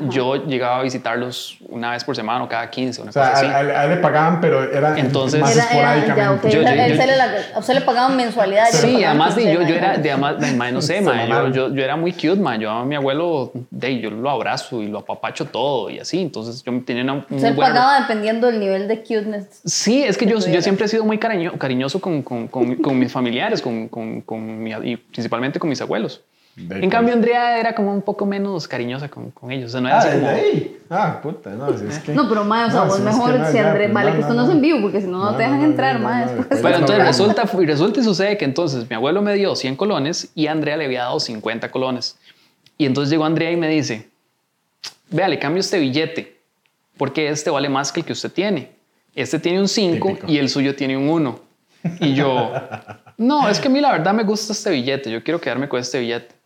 Yo llegaba a visitarlos una vez por semana o cada 15, una O sea, cosa así. a, a- a él le pagaban, pero era Entonces- más esporádicamente. Yo- yo- él yo- la- a usted le pagaban mensualidad. yo Sí, además de yo, yo era, de, además, de- no sé, mae, yo, yo, yo era muy cute, man. Yo a mi abuelo, de, yo lo abrazo y lo apapacho todo y así. Entonces yo tenía una muy Usted buena- pagaba dependiendo del nivel de cuteness. Sí, es que yo, yo tuviera. siempre he sido muy cariño, cariñoso con, con, con, con mis familiares, con, con, con mi- y principalmente con mis abuelos. De En cambio, Andrea era como un poco menos cariñosa con, con ellos. O sea, no era Ah, así como... ahí. Ah, puta, no, si es que. No, pero mae, o sea, No, vos si es mejor, que no, si ya, Andrés, pues, vale, no, que esto no, no es no. en vivo, porque si no, no, No, te dejan no, no, entrar, no, mae. no, no, Bueno, no, entonces no. resulta, y resulta y sucede que entonces mi abuelo me dio 100 colones y Andrea le había dado 50 colones. Y entonces llegó Andrea y me dice, vea, le cambio este billete porque este vale más que el que usted tiene. Este tiene un 5 Típico. y el suyo tiene un 1. Y yo, no, es que a mí la verdad me gusta este billete, yo quiero quedarme con este billete.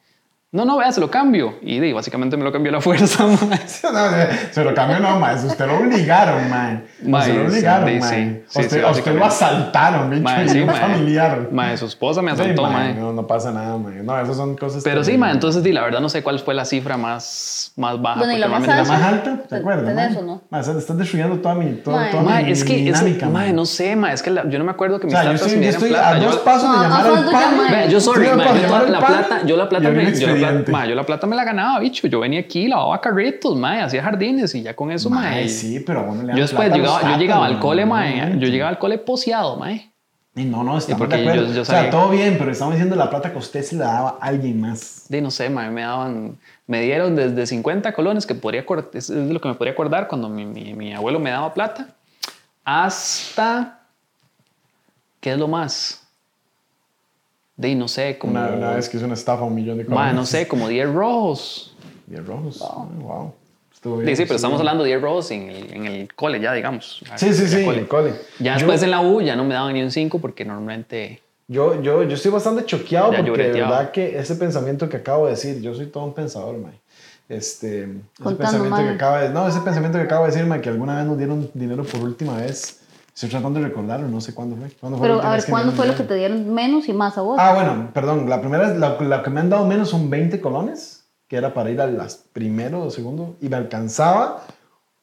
No, no, vea, se lo cambio. Y di, básicamente me lo cambió a la fuerza, mae. No, se- se lo cambió, no, mae. Usted lo obligaron, mae. Mae, se lo obligaron, sí, mae. sí, usted, sí, a usted lo asaltaron, bicho. Y sí, mae. familiar. Mae, su esposa me Sí, asaltó, mae. No, no pasa nada, mae. No, esas son cosas. Pero sí, mae, entonces di, la verdad no sé cuál fue la cifra más, más baja. Bueno, y la porque más normalmente La más alta. alta, ¿te ¿Ten- acuerdas? tenés mae? o no? Mae, o sea, te estás destruyendo toda mi, toda, toda mi, Mae, es que, mi eso, dinámica, mae, no sé, mae, es que la- yo no me acuerdo que O mis sea, yo estoy, me yo dieran estoy plata. a Yo- dos pasos de llamar al de pan. yo sorry, dos yo, de la plata, yo la plata me, la plata, mae, yo la plata me la ganaba, bicho. Yo venía aquí, lavaba carritos, mae, hacía jardines y ya con eso, mae. Mae, sí, pero a uno le Yo después llegaba, yo llegaba al cole, no, yo llegaba al cole poseado, mae. Y no, no, estamos porque yo- yo o sea, todo bien, pero estamos diciendo la plata que usted se la daba a alguien más. De no sé, mae, me daban, me dieron desde 50 colones, que podría es lo que me podría acordar cuando mi, mi, mi abuelo me daba plata, hasta, ¿qué es lo más? De no sé, como, Una, una vez que hizo una estafa a un millón de colones. no sé, como 10 rojos. Diez rojos. Ah, Wow. Estuvo bien. Sí, sí, pero estuvo estamos bien. hablando de 10 rojos en el, en el cole ya, digamos. Sí, sí, sí, en cole. el cole. Ya Yo- después en la U ya no me daban ni un 5 porque normalmente... Yo, yo, yo estoy bastante choqueado porque de verdad que ese pensamiento que acabo de decir, yo soy todo un pensador, Mae. Este, ese pensamiento que mae. acaba de, no, ese pensamiento que acabo de decir, Mae, que alguna vez nos dieron dinero por última vez. Estoy tratando de recordarlo, no sé cuándo fue. ¿Cuándo fue Pero a ver, ¿cuándo fue lo que te dieron menos y más a vos? Ah, bueno, perdón, la primera vez, la, la que me han dado menos son 20 colones, que era para ir a las primero o segundo, y me alcanzaba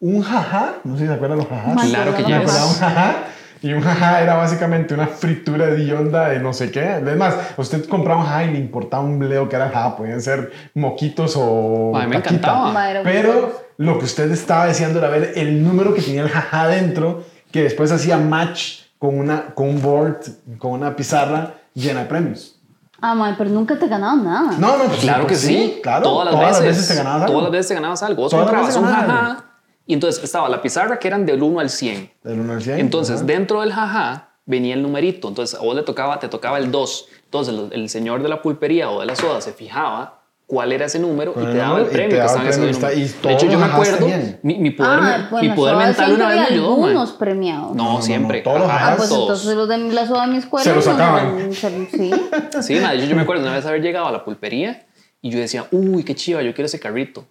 un jaja, no sé si se acuerdan los jajás. Claro que ya es. un jajá, y un jajá era básicamente una fritura de onda de no sé qué. Es más, usted compraba un jajá y le importaba un bleo que era el jajá, podían ser moquitos o. Ay, me taquita. encantaba. Pero lo que usted estaba diciendo era ver el número que tenía el jajá dentro, que después hacía match con, una, con un board, con una pizarra llena de premios. Ah, mae, pero nunca te ganaban nada. No, no, pues Claro que pues sí, claro. Todas las veces. te ganabas algo. Todas las veces te ganabas algo. Vos Todas las comprabas un veces jajá y entonces estaba la pizarra que eran del 1 al 100. Del uno al cien, Entonces, ajá. dentro del jajá venía el numerito. Entonces, a vos le tocaba, te tocaba el 2. Entonces, el, el señor de la pulpería o de la soda se fijaba cuál era ese número y te daba el premio te que daba estaba el en ese premio, está- y De hecho, yo me acuerdo, mi, mi poder, Ah, bueno, mi poder mental una vez me ayudó, man. algunos premiados. No, No, no, no, siempre. todos los Ajá, Ah, pues todos. entonces los de la soda de mi escuela. Se los no, sacaban. no, Sí. Sí, madre, yo, yo me acuerdo una vez haber llegado a la pulpería y yo decía, uy, qué chiva, yo quiero ese carrito.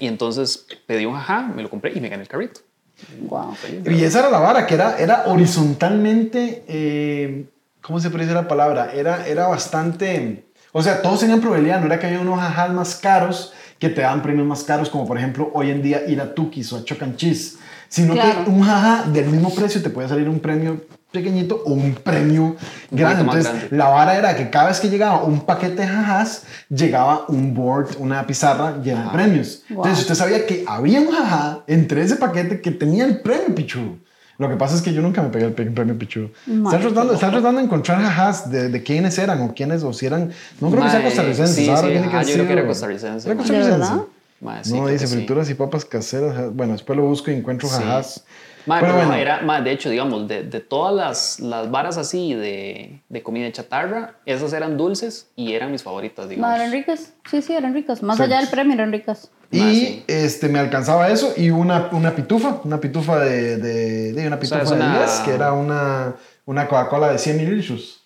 Y entonces pedí un jajá, me lo compré y me gané el carrito. Wow. Y esa era la vara, que era, era horizontalmente, eh, ¿cómo se puede decir la palabra? Era, era bastante, o sea, todos tenían probabilidad, no era que había unos jajás más caros que te daban premios más caros, como por ejemplo hoy en día ir a Tukis o a Choc and Cheese, sino Claro. que un jajá del mismo precio te puede salir un premio pequeñito o un premio grande. Entonces, grande. la vara era que cada vez que llegaba un paquete de jajás, llegaba un board, una pizarra llena de premios. Wow. Entonces, usted sabía que había un jajá entre ese paquete que tenía el premio pichu. Lo que pasa es que yo nunca me pegué el premio pichu. Están tratando, están tratando de encontrar jajás de, de quiénes eran o quiénes, o si eran. No creo que sean Mae, costarricenses. sí, sí, que yo creo que ser- era costarricense, ¿Era mae. ¿De costarricense? sí, no, dice frituras y papas caseras. Bueno, después lo busco y encuentro Sí. jajás. Mae, Pero pero bueno. era, mae, de hecho, digamos, de, de todas las, las varas así de, de comida chatarra, esas eran dulces y eran mis favoritas, digamos. Eran ricas. Sí, sí, eran ricas. Más Sí. allá del premio, eran ricas. Y Ah, sí. este, me alcanzaba eso y una, una pitufa, una pitufa de, de, de una pitufa de una- 10, que era una, una Coca-Cola de 100 mililitros.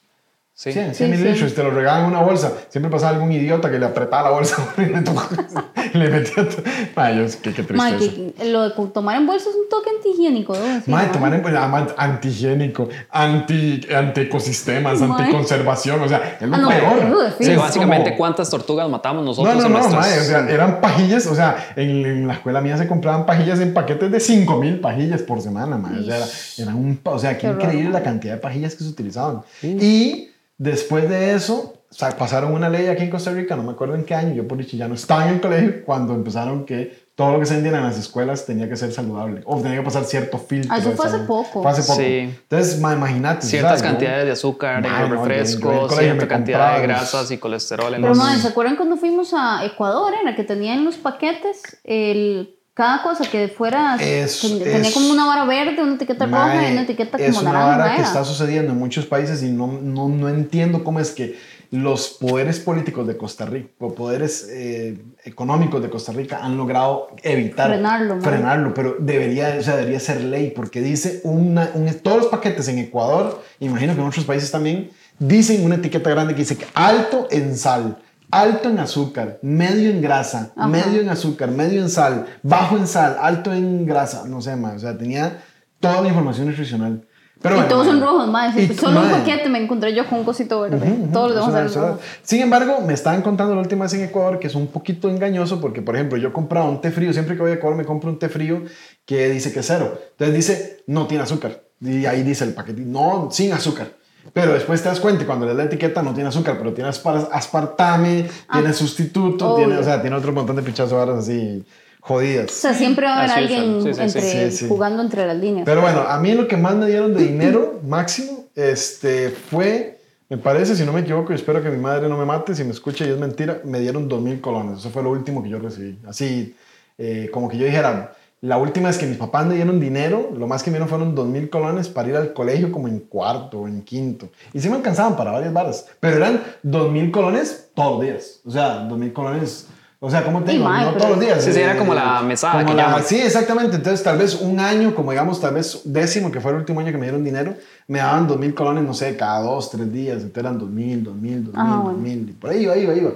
Sí. 100, 100 Sí, sí. mililitros, te lo regalan en una bolsa. Siempre pasaba algún idiota que le apretaba la bolsa y le, metía. todo. Ay, Dios, qué, qué Ma, tristeza. que lo de tomar en bolsa es un toque antihigiénico, ma. tomar en además, antihigiénico, anti, antiecosistemas, Mae. anticonservación, o sea, es lo Ah, no, peor. Sí, básicamente, como- ¿cuántas tortugas matamos No, nosotros no, en no, nuestras... mae, o sea, eran pajillas, o sea, en, en la escuela mía se compraban pajillas en paquetes de 5000 pajillas por semana. O sea, era, era un, o sea, qué, Qué increíble la mae. cantidad de pajillas que se utilizaban. Y después de eso, o sea, pasaron una ley aquí en Costa Rica, no me acuerdo en qué año, yo por dicho ya no estaba en el colegio, cuando empezaron que todo lo que se vendía en las escuelas tenía que ser saludable, o tenía que pasar cierto filtro. Ah, eso de fue hace poco. Fue hace poco. Sí. Entonces, ma, imagínate. Ciertas cantidades de azúcar refrescos, colegio cierta me cantidad de grasas y colesterol en Pero, los... madre, ¿se acuerdan cuando fuimos a Ecuador? En la que tenían los paquetes, el, cada cosa que fuera, Es- ten- tenía es- como una vara verde, una etiqueta roja y Mae, una etiqueta es como una naranja. vara que era. está sucediendo en muchos países y no, no, no entiendo cómo es que los poderes políticos de Costa Rica, o poderes eh, económicos de Costa Rica han logrado evitar Frenarlo, mae. frenarlo, pero debería, o sea, debería ser ley porque dice una, un- todos los paquetes en Ecuador, imagino que en otros países también, dicen una etiqueta grande que dice que alto en sal, alto en azúcar, medio en grasa, Ajá. medio en azúcar, medio en sal, bajo en sal, alto en grasa, no sé, más. O sea, tenía toda la información nutricional. Pero y bueno, todos son rojos. Y- Solo un mae. paquete me encontré yo con un cosito verde. Ujú, Todos los demás eran. Sin embargo, me estaban contando la última vez en Ecuador que es un poquito engañoso porque, por ejemplo, yo compraba un té frío, siempre que voy a Ecuador me compro un té frío que dice que es cero. Entonces dice, no tiene azúcar. Y ahí dice el paquetito, no, sin azúcar. Pero después te das cuenta y cuando lees la etiqueta no tiene azúcar, pero tiene aspar- aspartame, tiene sustituto, obvio. tiene, o sea, tiene otro montón de pichazos varas así O jodidas. sea, siempre va a haber alguien Sí, sí, sí. entre, Sí, sí. jugando entre las líneas. Pero bueno, a mí lo que más me dieron de dinero máximo este, fue, me parece, si no me equivoco, y espero que mi madre no me mate, si me escucha y es mentira, me dieron dos mil colones. Eso fue lo último que yo recibí. Así, eh, como que yo dijera, la última vez que mis papás me dieron dinero, lo más que me dieron fueron dos mil colones para ir al colegio como en cuarto o en quinto. Y sí me alcanzaban para varias varas, pero eran dos mil colones todos los días. O sea, dos mil colones... O sea, ¿cómo te digo? no todos los días. Sí, sí, era como la mesada como que la-. Sí, exactamente. Entonces, tal vez un año, como digamos, tal vez décimo, que fue el último año que me dieron dinero, me daban dos mil colones, no sé, cada dos, tres días. Entonces eran dos mil, dos mil, dos Ah, mil, dos mil. y Por ahí iba, iba, iba.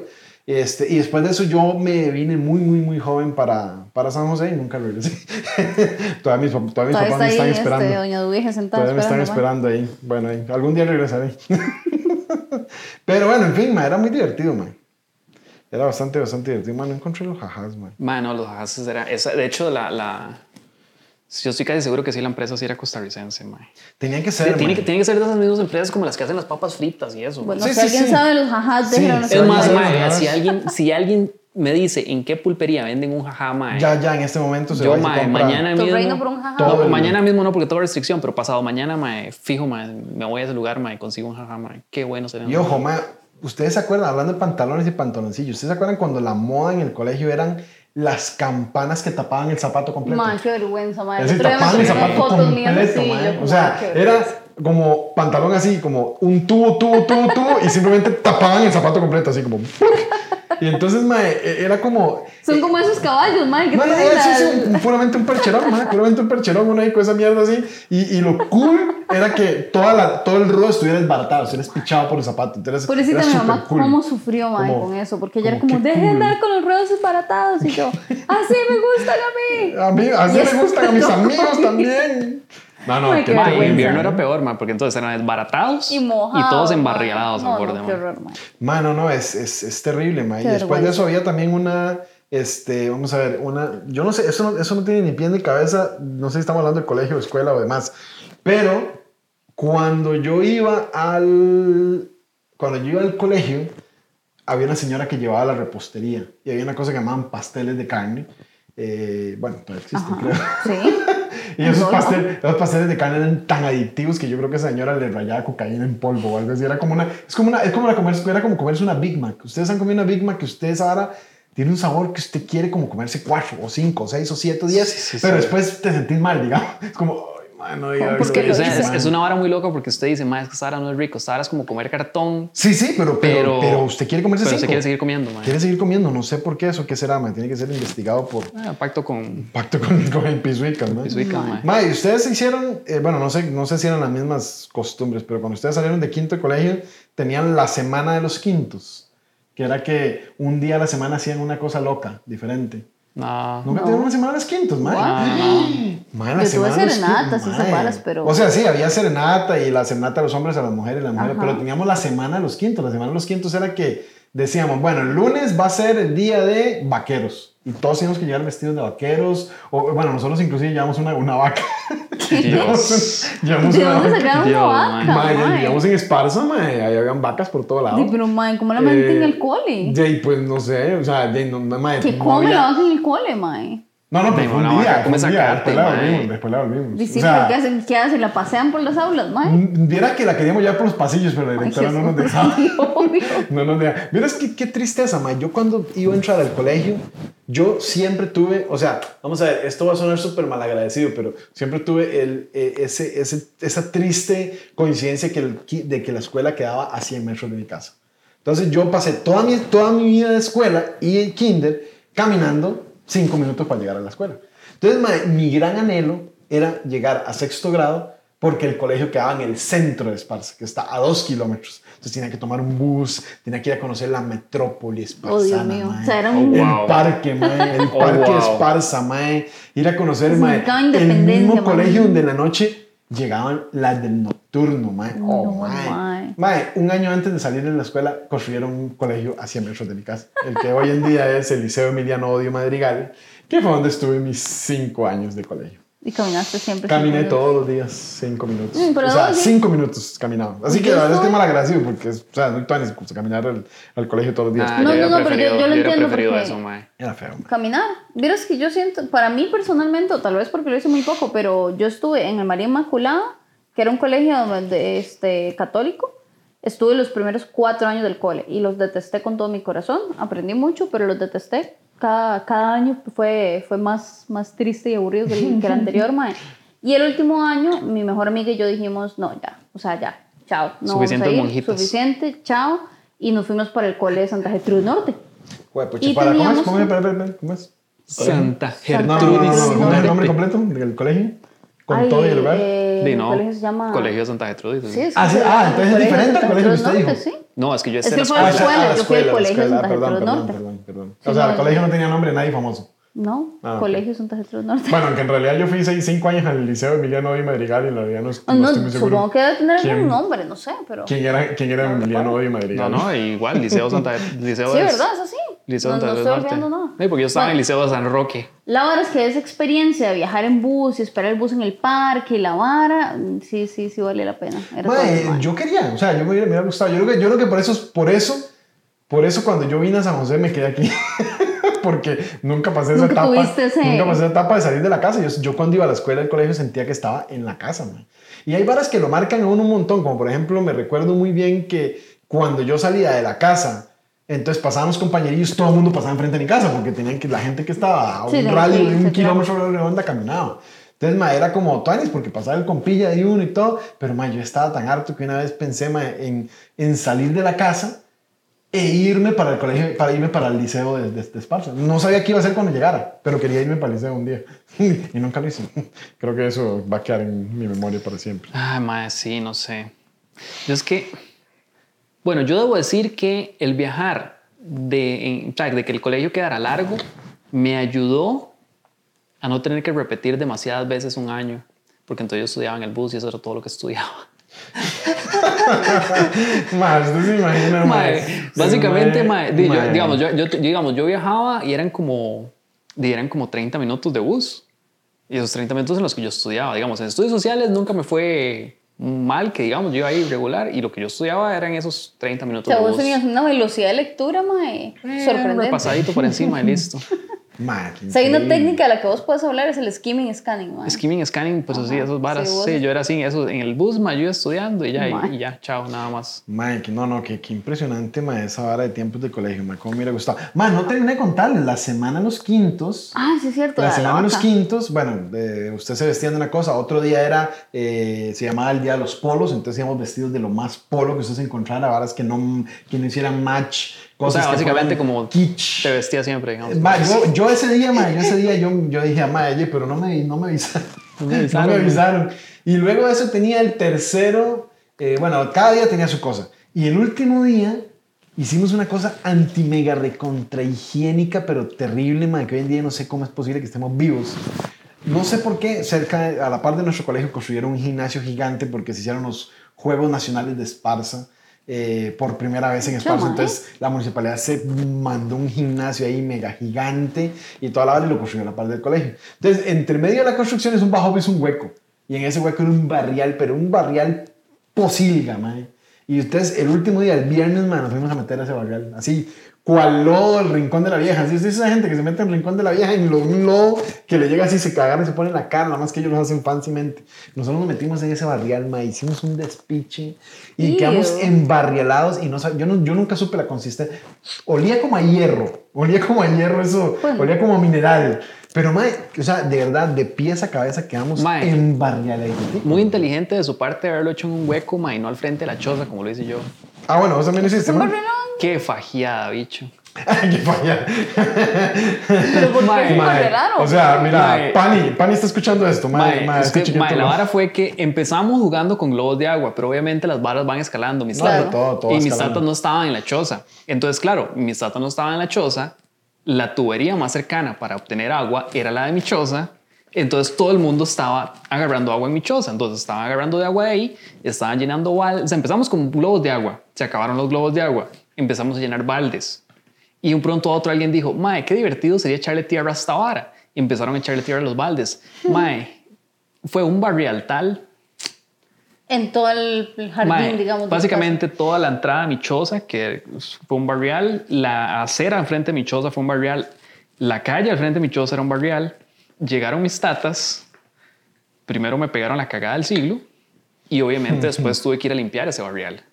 Este, y después de eso yo me vine muy, muy, muy joven para, para San José y nunca regresé. todavía mis, pap- todavía mis papás está me ahí están este, esperando. doña Dubige sentada Todavía me están esperando. ahí. Bueno, ahí, algún día regresaré. Pero bueno, en fin, ma, era muy divertido, man. Era bastante, bastante divertido. Man, no encontré los jajas, man. Bueno, los jajases era. Esa, de hecho, la, la. Yo estoy casi seguro que sí, la empresa sí era costarricense, mae. Tenía que Sí, ser. tiene, man. que, tiene que ser de esas mismas empresas como las que hacen las papas fritas y eso. Bueno, Sí, si sí, alguien sí. sabe los jajás, Sí, los sí, es más, sí, mae, sí. si alguien, si alguien me dice en qué pulpería venden un jajá, mae. Ya, ya, en este momento se yo, va se mae, mañana mismo. reino por un jajá. Todo No, mañana mismo no, porque tengo restricción, pero pasado mañana, mae, fijo, mae, me voy a ese lugar, mae, consigo un jajá, mae. Qué bueno sería. Y ojo, ma, ustedes se acuerdan, hablando de pantalones y pantaloncillos, ¿ustedes se acuerdan cuando la moda en el colegio eran las campanas que tapaban el zapato completo? Qué vergüenza, mae. Es decir, tapaban el zapato completo, así, ma. yo como, O sea, era como pantalón así, como un tubo, tubo, tubo, tubo, y simplemente tapaban el zapato completo, así como... Y entonces, ma, e- era como... Son como esos caballos, mae, que Ma, traen era así, la- sí, un- puramente un percherón, ma, puramente un percherón, uno ahí con esa mierda así. Y, y lo cool era que toda la, todo el ruedo estuviera desbaratado, estuviera espichado por el zapato. Entonces, Pobrecita mi mamá, cool. cómo sufrió, mae, Como- con eso. Porque ella era como, como, qué deje de cool. andar con los ruedos desbaratados. Y yo, así me gustan a mí. A mí, así Y me gustan a mis amigos también. No, no, Ay, qué en vergüenza. invierno era peor, mae, porque entonces eran desbaratados Y mojados. todos mae. embarriados No, al borde, no, qué horror, mae. Mano, no, es, es, es terrible, ma. Y Qué después de vergüenza. eso había también una, este, vamos a ver, una, yo no sé, eso no, eso no tiene ni pie ni cabeza, no sé si estamos hablando de colegio, escuela o demás, pero cuando yo iba al, cuando yo iba al colegio, había una señora que llevaba la repostería y había una cosa que llamaban pasteles de carne. Eh, bueno, todavía existen, creo. Sí. Y esos, pastel- esos pasteles de carne eran tan adictivos que yo creo que esa señora le rayaba cocaína en polvo o algo así. Era como una, es como una, es como la comerse, era como comerse una Big Mac. Ustedes han comido una Big Mac que ustedes ahora tiene un sabor que usted quiere como comerse cuatro o cinco o seis o siete o diez, Sí, sí, pero sí. después te sentís mal, digamos. Es como, man, no diga ¿Por eso, qué lo O sea, man". es, es una vara muy loca porque usted dice, mae, es que esta vara no es rico, esta vara es como comer cartón, Sí, sí, pero, pero, pero, pero, usted quiere comerse pero cinco. se quiere seguir comiendo, mae. Quiere seguir comiendo, no sé por qué eso, qué será, man. Tiene que ser investigado por Ah, pacto con pacto con, con el Pisuica, ¿no? Pisuica, mae. Mae, ustedes hicieron, eh, bueno, no sé, no sé si eran las mismas costumbres, pero cuando ustedes salieron de quinto de colegio, tenían la semana de los quintos, que era que un día a la semana hacían una cosa loca, diferente. No. ¿Nunca No. tuvieron una semana de los quintos, mae? Mae, la Yo tuve semana de los serenatas quintos, y varas, pero- O sea, sí, había serenata y la serenata de los hombres a las mujeres y las mujeres, Ajá. pero teníamos la semana de los quintos. La semana de los quintos era que decíamos, bueno, el lunes va a ser el día de vaqueros. Y todos teníamos que llegar vestidos de vaqueros. O, bueno, nosotros inclusive llevamos una, una vaca. Dios. llevamos ¿De una dónde sacaron Dios, una vaca, Mae, mae? vivíamos en Esparza, mae, ahí habían vacas por todo lado. Sí, pero, mae, ¿cómo la meten en Eh, el cole? De ahí, pues no sé, o sea, de, no, mae, ¿Qué no come había- la vaca en el cole, mae? No, no, pero fue un día, fue un día, después la mae. volvimos, después la volvimos. Y O sea, ¿pero ¿qué hacen? ¿Qué hacen? ¿La pasean por las aulas, mae? Viera que la queríamos llevar por los pasillos, pero la Ay, directora no nos dejaba. obvio. No nos dejaba. Vieras qué, qué tristeza, ma. Yo cuando iba a entrar al colegio, yo siempre tuve, o sea, vamos a ver, esto va a sonar súper mal agradecido, pero siempre tuve el, eh, ese, ese, esa triste coincidencia que el de que la escuela quedaba a 100 metros de mi casa. Entonces yo pasé toda mi, toda mi vida de escuela y kinder caminando 5 minutos para llegar a la escuela. Entonces, ma, mi gran anhelo era llegar a sexto grado porque el colegio quedaba en el centro de Esparza, que está a dos kilómetros. Entonces tenía que tomar un bus, tenía que ir a conocer la metrópoli esparza. Oh, Dios mío. O sea, era un... El Oh, wow. parque, mae, el Oh, parque wow. Esparza, mae. Ir a conocer, mae, mercado el mismo colegio donde en la noche llegaban las del nocturno, mae. Oh, No, mae. mae. Mae, un año antes de salir de la escuela, construyeron un colegio a 100 metros de mi casa. El que hoy en día es el Liceo Emiliano Odio Madrigal, que fue donde estuve mis cinco años de colegio. Y caminaste siempre. Caminé todos los días cinco minutos. Mm, pero o sea, no, cinco minutos caminaba. Así que Yo la verdad es que mal agradecido porque es, o sea, muy tuanis, pues, caminar al, al colegio todos los días. Ah, No, yo no, no, pero yo- yo lo entiendo preferido porque- eso. Era feo. man. Caminar. Vieras que yo siento, para mí personalmente, o tal vez porque lo hice muy poco, pero yo estuve en el María Inmaculada, que era un colegio de, este, católico. Estuve los primeros cuatro años del cole y los detesté con todo mi corazón. Aprendí mucho, pero los detesté. Cada, cada año fue, fue más, más triste y aburrido que el, que el anterior, mae. Y el último año, mi mejor amiga y yo dijimos, no, ya, o sea, ya, chao. No Suficientes vamos a ir, monjitas. Suficiente, chao. Y nos fuimos para el cole de Santa Gertrudis Norte. Güey, pues, Y para, ¿cómo es? teníamos ¿Cómo es? Espera, espera, ¿Cómo es? Santa Santa No, no, no, no, Gertrudis. no, ¿Cómo es el nombre Norte. completo del colegio? Con Ay, todo y el lugar. eh, Di, el no, colegio se llama... Colegio de Santa Gertrudis. Sí, es Ah, sí, ah, entonces es diferente al colegio que usted Norte, dijo. sí. No, es que yo Es esté que en fue la la escuela. ah, yo fui al colegio escuela, Santa Gertrudis perdón, Norte. Perdón. Sí, O sea, no, el colegio no. no tenía nombre, nadie famoso. No, Ah. Colegio Santa Gertrudis Norte. Bueno, aunque en realidad yo fui seis, cinco años al Liceo Emiliano Odio Madrigal y en realidad no, no no, estoy muy seguro. supongo que debe tener ¿Quién- algún nombre, no sé, pero... ¿Quién era, quién era Emiliano Odio No, Madrigal? no, igual, Liceo Santa Liceo Sí, es- ¿verdad? Es así. Liceo no, Santa no estoy Norte. olvidando nada. Sí, porque yo estaba en el Bueno, Liceo de San Roque. La vara es que esa experiencia de viajar en bus y esperar el bus en el parque y la vara, mm, sí, sí, sí vale la pena. Era yo quería, o sea, yo me hubiera, me hubiera gustado. Yo creo, que, yo creo que por eso, por eso, por eso cuando yo vine a San José me quedé aquí. Porque nunca pasé esa Nunca etapa. ese- Nunca pasé esa etapa de salir de la casa. Yo, yo cuando iba a la escuela, al colegio, sentía que estaba en la casa, mae. Y hay varas que lo marcan a uno un montón. Como por ejemplo, me recuerdo muy bien que cuando yo salía de la casa, entonces pasábamos compañerillos, todo el mundo pasaba enfrente de mi casa porque tenían que, la gente que estaba a un Sí, sí, de un kilómetro de redonda caminaba. Entonces, ma, era como Tuanis, porque pasaba el compilla de uno y todo, pero ma, yo estaba tan harto que una vez pensé ma, en, en salir de la casa e irme para el colegio, para irme para el liceo de, de, de Esparza. No sabía qué iba a hacer cuando llegara, pero quería irme para el liceo un día. y nunca lo hice. Creo que eso va a quedar en mi memoria para siempre. Ay, mae, sí, no sé. Yo es que, bueno, yo debo decir que el viajar de, en- de que el colegio quedara largo me ayudó a no tener que repetir demasiadas veces un año, porque entonces yo estudiaba en el bus y eso era todo lo que estudiaba. Más, usted se imagina, ma, Mae, sí, básicamente, ma, mae, di, yo- digamos, yo, yo- digamos, yo viajaba y eran como, eran como 30 minutos de bus. Y esos 30 minutos en los que yo estudiaba, digamos, en estudios sociales nunca me fue mal, que digamos, yo iba ahí regular y lo que yo estudiaba eran esos 30 O minutos sea, de vos bus. tenías una velocidad de lectura, mae, Eh, un sorprendente. repasadito por encima y listo. Ma, qué O sea, hay una técnica de la que vos puedes hablar, es el skimming scanning, mae. Skimming, scanning, pues sí, Ajá. esos varas. Sí, vos- Sí, yo era así, eso, en el bus, ma, yo iba estudiando y ya, y- Ma. y, ya, chao, nada más. Mae, que no, no, que, que impresionante, mae, esa vara de tiempos de colegio, mae, cómo me hubiera gustado. Mae, no terminé de contarles, la semana de los quintos, Ah, sí es cierto. la la semana de los quintos, bueno, eh, usted se vestía de una cosa, otro día era, eh, se llamaba el día de los polos, entonces íbamos vestidos de lo más polo que usted se encontrara, varas que no, que no hicieran match, O cosas sea, que básicamente como kitsch. te vestía siempre, digamos. Ma, yo, yo ese día, ma, yo ese día, yo, yo dije, ma, oye, pero no me, no me avisaron. No me avisaron. No me avisaron. Y luego de eso tenía el tercero, eh, bueno, cada día tenía su cosa. Y el último día hicimos una cosa anti-mega recontra higiénica, pero terrible, ma, que hoy en día no sé cómo es posible que estemos vivos. No sé por qué, cerca, a la par de nuestro colegio, construyeron un gimnasio gigante porque se hicieron los Juegos Nacionales de Esparza. Eh, por primera vez en Esparza, entonces la municipalidad se mandó un gimnasio ahí mega gigante y toda la vara y lo construyó a la par del colegio. Entonces, entre medio de la construcción es un bajo es un hueco y en ese hueco era un barrial, pero un barrial posilga, mae. Y ustedes, el último día, el viernes, man, nos fuimos a meter a ese barrial. Así, cual lodo, el rincón de la vieja. Así es esa gente que se mete en el rincón de la vieja en lo- un lodo que le llega así, se cagan y se pone en la cara, nada más que ellos lo hacen fancymente. Nosotros nos metimos en ese barrial, ma, hicimos un despiche y Ew. quedamos embarrialados y no yo, no, yo nunca supe la consistencia. Olía como a hierro, olía como a hierro eso, Bueno. olía como a mineral. Pero, ma, o sea, de verdad, de pies a cabeza quedamos Mae. embarrialados. Muy inteligente de su parte haberlo hecho en un hueco, ma, y no al frente de la choza, como lo hice yo. Ah, bueno, vos también lo hiciste, Un. Qué fajiada, bicho. Qué. Pero ¿por qué Mae? O sea, mira, Mae. Pani, Pani está escuchando esto. Mae, Mae, mae, es que, la vara fue que empezamos jugando con globos de agua, pero obviamente las varas van escalando. Mis Claro, tatas- todo, todo y mis tatas no estaban en la choza. Entonces, claro, mis tatas no estaban en la choza. La tubería más cercana para obtener agua era la de mi choza. Entonces todo el mundo estaba agarrando agua en mi choza. Entonces estaban agarrando de agua de ahí, estaban llenando baldes. O sea, empezamos con globos de agua. Se acabaron los globos de agua. Empezamos a llenar baldes. Y un pronto a otro alguien dijo, Mae, qué divertido sería echarle tierra a esta vara. Y empezaron a echarle tierra a los baldes. Mae, fue un barrial tal. En todo el jardín, Mae, digamos. básicamente toda la entrada a mi choza, que fue un barrial, la acera enfrente de mi choza fue un barrial, la calle al frente de mi choza era un barrial. Llegaron mis tatas, primero me pegaron la cagada del siglo y obviamente después tuve que ir a limpiar ese barrial.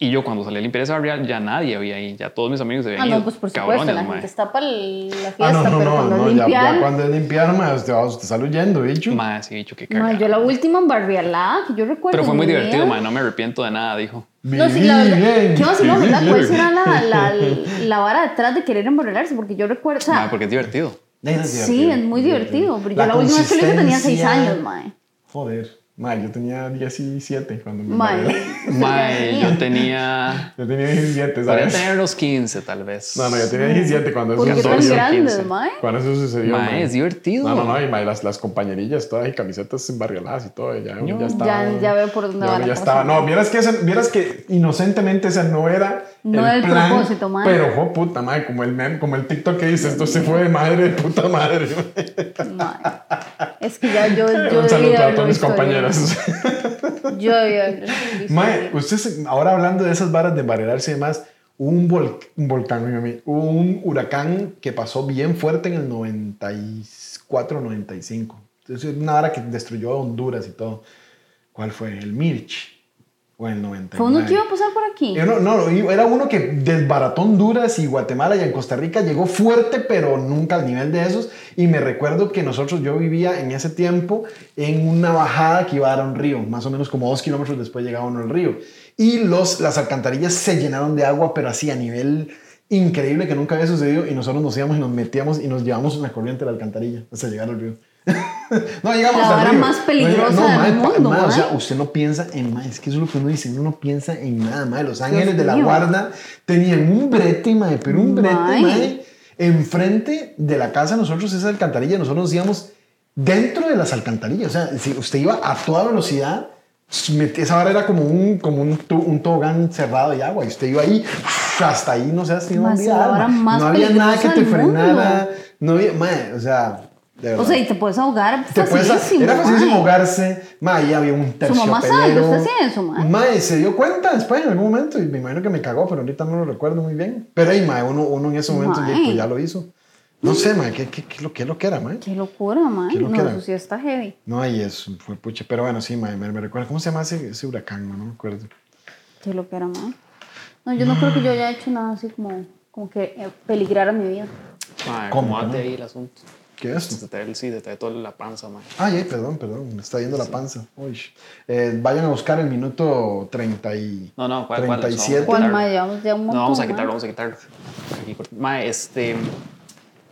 Y yo cuando salí a limpiar ese barrial ya nadie había ahí, ya todos mis amigos se habían Ah, ido. no, pues por supuesto, Cabrones, la mae. gente está para la fiesta, Ah, no, no, pero no, cuando no, ya, limpiar... ya cuando es limpiar, mae, usted, va, usted sale huyendo, bicho. Mae, sí, dicho que Mae, cagada. yo la última embarrialada que yo recuerdo. Pero fue en muy mi divertido, mae, no me arrepiento de nada, dijo. No, sí, la verdad. bien, ¿Qué vacilón, viví verdad? ¿Cuál será la, la, la vara detrás de querer emborrarse? Porque yo recuerdo, o sea, Mae, porque es divertido. Sí, es muy divertido. Pero yo La última vez que lo hice tenía 6 consistencia. años, mae. Joder, mae, yo tenía 17 cuando me Mae. Mae, yo tenía... Yo tenía 17, Podría ¿sabes? tener los 15, tal vez. No, no, yo tenía 17 cuando eso ¿Por qué tan 14, sucedió. grandes, 15. mae? Cuando eso sucedió. Mae, es divertido. No, no, no, y mae, las, las compañerillas todas y camisetas embarrioladas y todo, ya, Yo- ya estaba. Ya- ya veo por dónde ya- va la ya cosa. estaba. No, vieras que, ese- vieras que inocentemente ese no era No era el propósito, mae. Pero, jo, puta madre, como el meme, como el TikTok que dice, esto se fue de madre de puta madre. Mae. Es que ya yo, yo Un saludo a todos mis compañeros. Yo Mae, bien. usted, se- ahora hablando de esas varas de embarrerarse y demás, hubo un, vol- un volcán, a un huracán que pasó bien fuerte en el 94, 95. Entonces, una vara que destruyó Honduras y todo. ¿Cuál fue? El Mirch. O el 99. Fue uno que iba a pasar por aquí. No, no, era uno que desbarató Honduras y Guatemala y en Costa Rica llegó fuerte, pero nunca al nivel de esos. Y me recuerdo que nosotros, yo vivía en ese tiempo en una bajada que iba a dar a un río, más o menos como dos kilómetros después llegaba uno al río. Y los, las alcantarillas se llenaron de agua, pero así a nivel increíble que nunca había sucedido. Y nosotros nos íbamos y nos metíamos y nos llevamos una corriente de la alcantarilla hasta llegar al río. no llegamos La río. más peligrosa No, del mae, pa- mundo, O sea, usted no piensa en más, es que eso es lo que uno dice, uno no piensa en nada, mae. Los ángeles de la guarda tenían un brete, mae, pero un brete, enfrente de la casa nosotros, esa alcantarilla, nosotros nos íbamos dentro de las alcantarillas, o sea, si usted iba a toda velocidad, esa vara era como un, como un, un tobogán cerrado de agua, y usted iba ahí, hasta ahí no se mae. más no había nada que te del frenara, no había, mae, o sea, de. O sea, y te puedes ahogar Te puedes- facilísimo. era facilísimo ahogarse. Ma, ahí había un terciopelero. mamá sabe, usted hacía eso, ma. Ma, y se dio cuenta después en algún momento y me imagino que me cagó, pero ahorita no lo recuerdo muy bien. Pero ahí, ma, uno, uno en ese momento Ma. ya, pues, ya lo hizo. No sé, ma, ¿qué, qué, qué, lo, qué lo que era, ma? Qué locura, mae. Qué No, loquera. eso sí está heavy. No, ahí eso fue puche. Pero bueno, sí, ma, me, me recuerda. ¿Cómo se llama ese, ese huracán? ma? No me acuerdo. Qué locura, mae. No, yo no creo que yo haya hecho nada así como, como que eh, peligrara mi vida. Mae, ¿Cómo, cómo? ahí el asunto. ¿Qué es? Se te el- sí, se te toda la panza, mae. Ay, ay, perdón, perdón, me está yendo la panza. Uy. Eh, vayan a buscar el minuto 30 y No, no, ¿cuál, cuál? 37. ¿Cuál, Quitarlo. mae? Llevamos ya un No, vamos a quitarlo, vamos a quitarlo. Mae, este.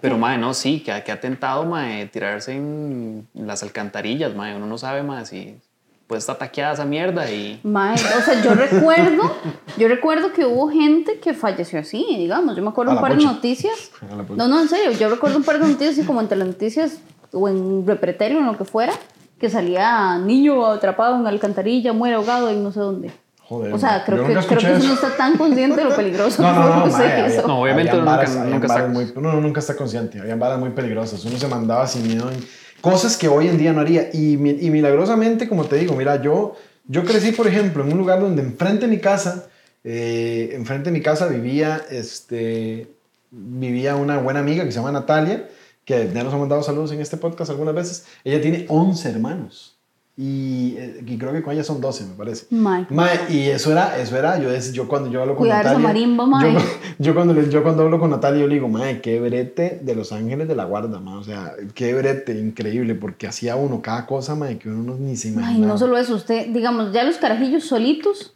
Pero, mae, no, sí, que, que ha tentado, mae, tirarse en las alcantarillas, mae. Uno no sabe, mae, si puede estar taqueada esa mierda y. Mae, o sea, yo recuerdo, yo recuerdo que hubo gente que falleció así, digamos. Yo me acuerdo A un par de pucha. noticias. No, no, en serio, yo recuerdo un par de noticias y como entre las noticias o en repretelio o en lo que fuera, que salía niño atrapado en alcantarilla, muere ahogado en no sé dónde. Joder, O sea, creo que, creo que uno no eso. está tan consciente de lo peligroso No, no, no, mae, eso. había- No, obviamente uno nunca- nunca está- muy- uno nunca está consciente. Habían varas muy peligrosas. Uno se mandaba sin miedo en cosas que hoy en día no haría. Y, y milagrosamente, como te digo, mira, yo, yo crecí, por ejemplo, en un lugar donde enfrente de mi casa, eh, enfrente de mi casa vivía, este, vivía una buena amiga que se llama Natalia, que ya nos ha mandado saludos en este podcast algunas veces. Ella tiene 11 hermanos. Y, eh, y creo que con ella son 12, me parece. Mae. Mae, y eso era, eso era, yo, yo cuando yo hablo con Cuidar Natalia. marimba, mae. Yo, yo cuando, yo cuando hablo con Natalia, yo le digo, mae, qué brete de los ángeles de la guarda, mae. O sea, qué brete, increíble, porque hacía uno cada cosa, mae, que uno no- ni se Ay, imaginaba. no solo eso, usted, digamos, ya los carajillos solitos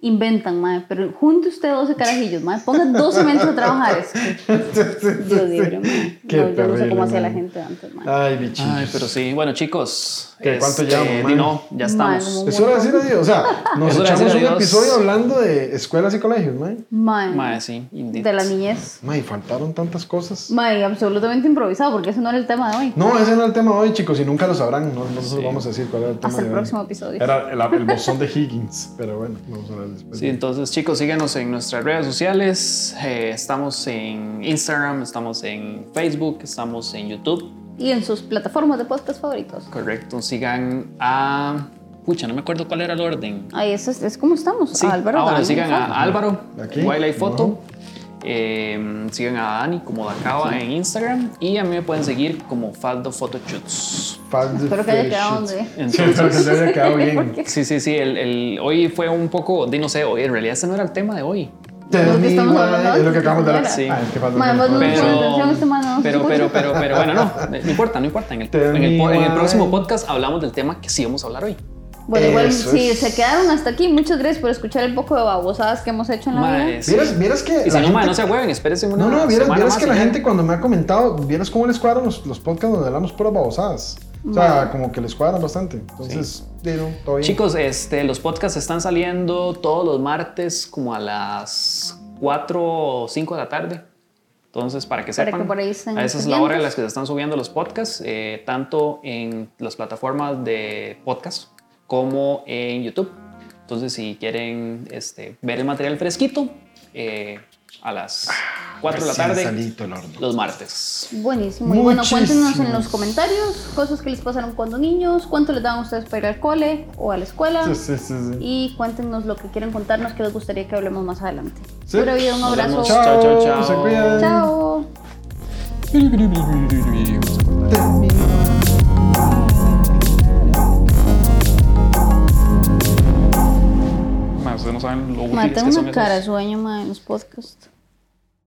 inventan, mae, pero junte usted 12 carajillos, mae, ponga 12 mentes a trabajar. Es que, Dios libre, mae. Qué No, yo no sé terrible, cómo hacía la gente antes, mae. Ay, bichillos. Ay, pero sí. Bueno, chicos. ¿Qué, cuánto este, llevamos, man? no, ya estamos. Es hora de decir adiós. O sea, nos echamos un adiós. episodio hablando de escuelas y colegios, mae. Mae, Mae, sí, indeed. de la niñez. Mae, faltaron tantas cosas. Mae, absolutamente improvisado, porque ese no era el tema de hoy. No, ese no es el tema de hoy, chicos, y nunca lo sabrán. No, nosotros Sí. vamos a decir cuál era el tema Hasta el de hoy. próximo episodio. Era el, el bosón de Higgins, pero bueno, vamos a hablar después. Sí, entonces chicos, síganos en nuestras redes sociales. Eh, estamos en Instagram, estamos en Facebook, estamos en YouTube. Y en sus plataformas de podcast favoritos. Correcto. Sigan a. Pucha, no me acuerdo cuál era el orden. Ahí es, es, es como estamos. Sí, a Álvaro ah, Dani, sigan a. Álvaro, Aquí. Wildlife Photo. Eh, sigan a Dani como Dacaba en Instagram. Y a mí me pueden seguir como Faldo Photoshoots. Fans de Espero que haya quedado. Sí, espero que se haya quedado bien. Sí, sí, sí. El, el- hoy fue un poco. no sé, hoy en realidad ese no era el tema de hoy. Lo que estamos hablando es lo que acabamos de ¿no hablar. Sí. Ah, es que falta Mae, un vos no tiempo. me pones atención, este man no se pero, pero, pero, pero, bueno, no, no importa, no importa. En el, en en próximo podcast hablamos del tema que sí vamos a hablar hoy. Bueno, igual, Eso si es. se quedaron hasta aquí, muchas gracias por escuchar el poco de babosadas que hemos hecho en la Mae, vida. sí. Vieras, vieras que. Y si la no, gente- no se hueven, espérense una No, no, vieras, que la ya. gente cuando me ha comentado, vieras cómo les cuadran los, los podcasts donde hablamos puras babosadas. O sea, como que les cuadran bastante. Entonces, bien. Chicos, este, los podcasts están saliendo todos los martes como a las 4 o 5 de la tarde. Entonces, para que Para sepan, que por ahí estén a esa es la hora en la que se están subiendo los podcasts, eh, tanto en las plataformas de podcast como en YouTube. Entonces, si quieren este, ver el material fresquito, eh, a las 4 de la tarde, salito el horno. los martes. Buenísimo. Y bueno, cuéntenos en los comentarios cosas que les pasaron cuando niños, cuánto les daban ustedes para ir al cole o a la escuela. Sí, sí, sí, sí. Y cuéntenos lo que quieren contarnos que les gustaría que hablemos más adelante. Sí. Pura vida, un Nos abrazo. Chao, Chao, chao, chao. Se cuidan. Chao. Ustedes no saben lo útiles tengo que son una cara de sueño ma, en los podcasts.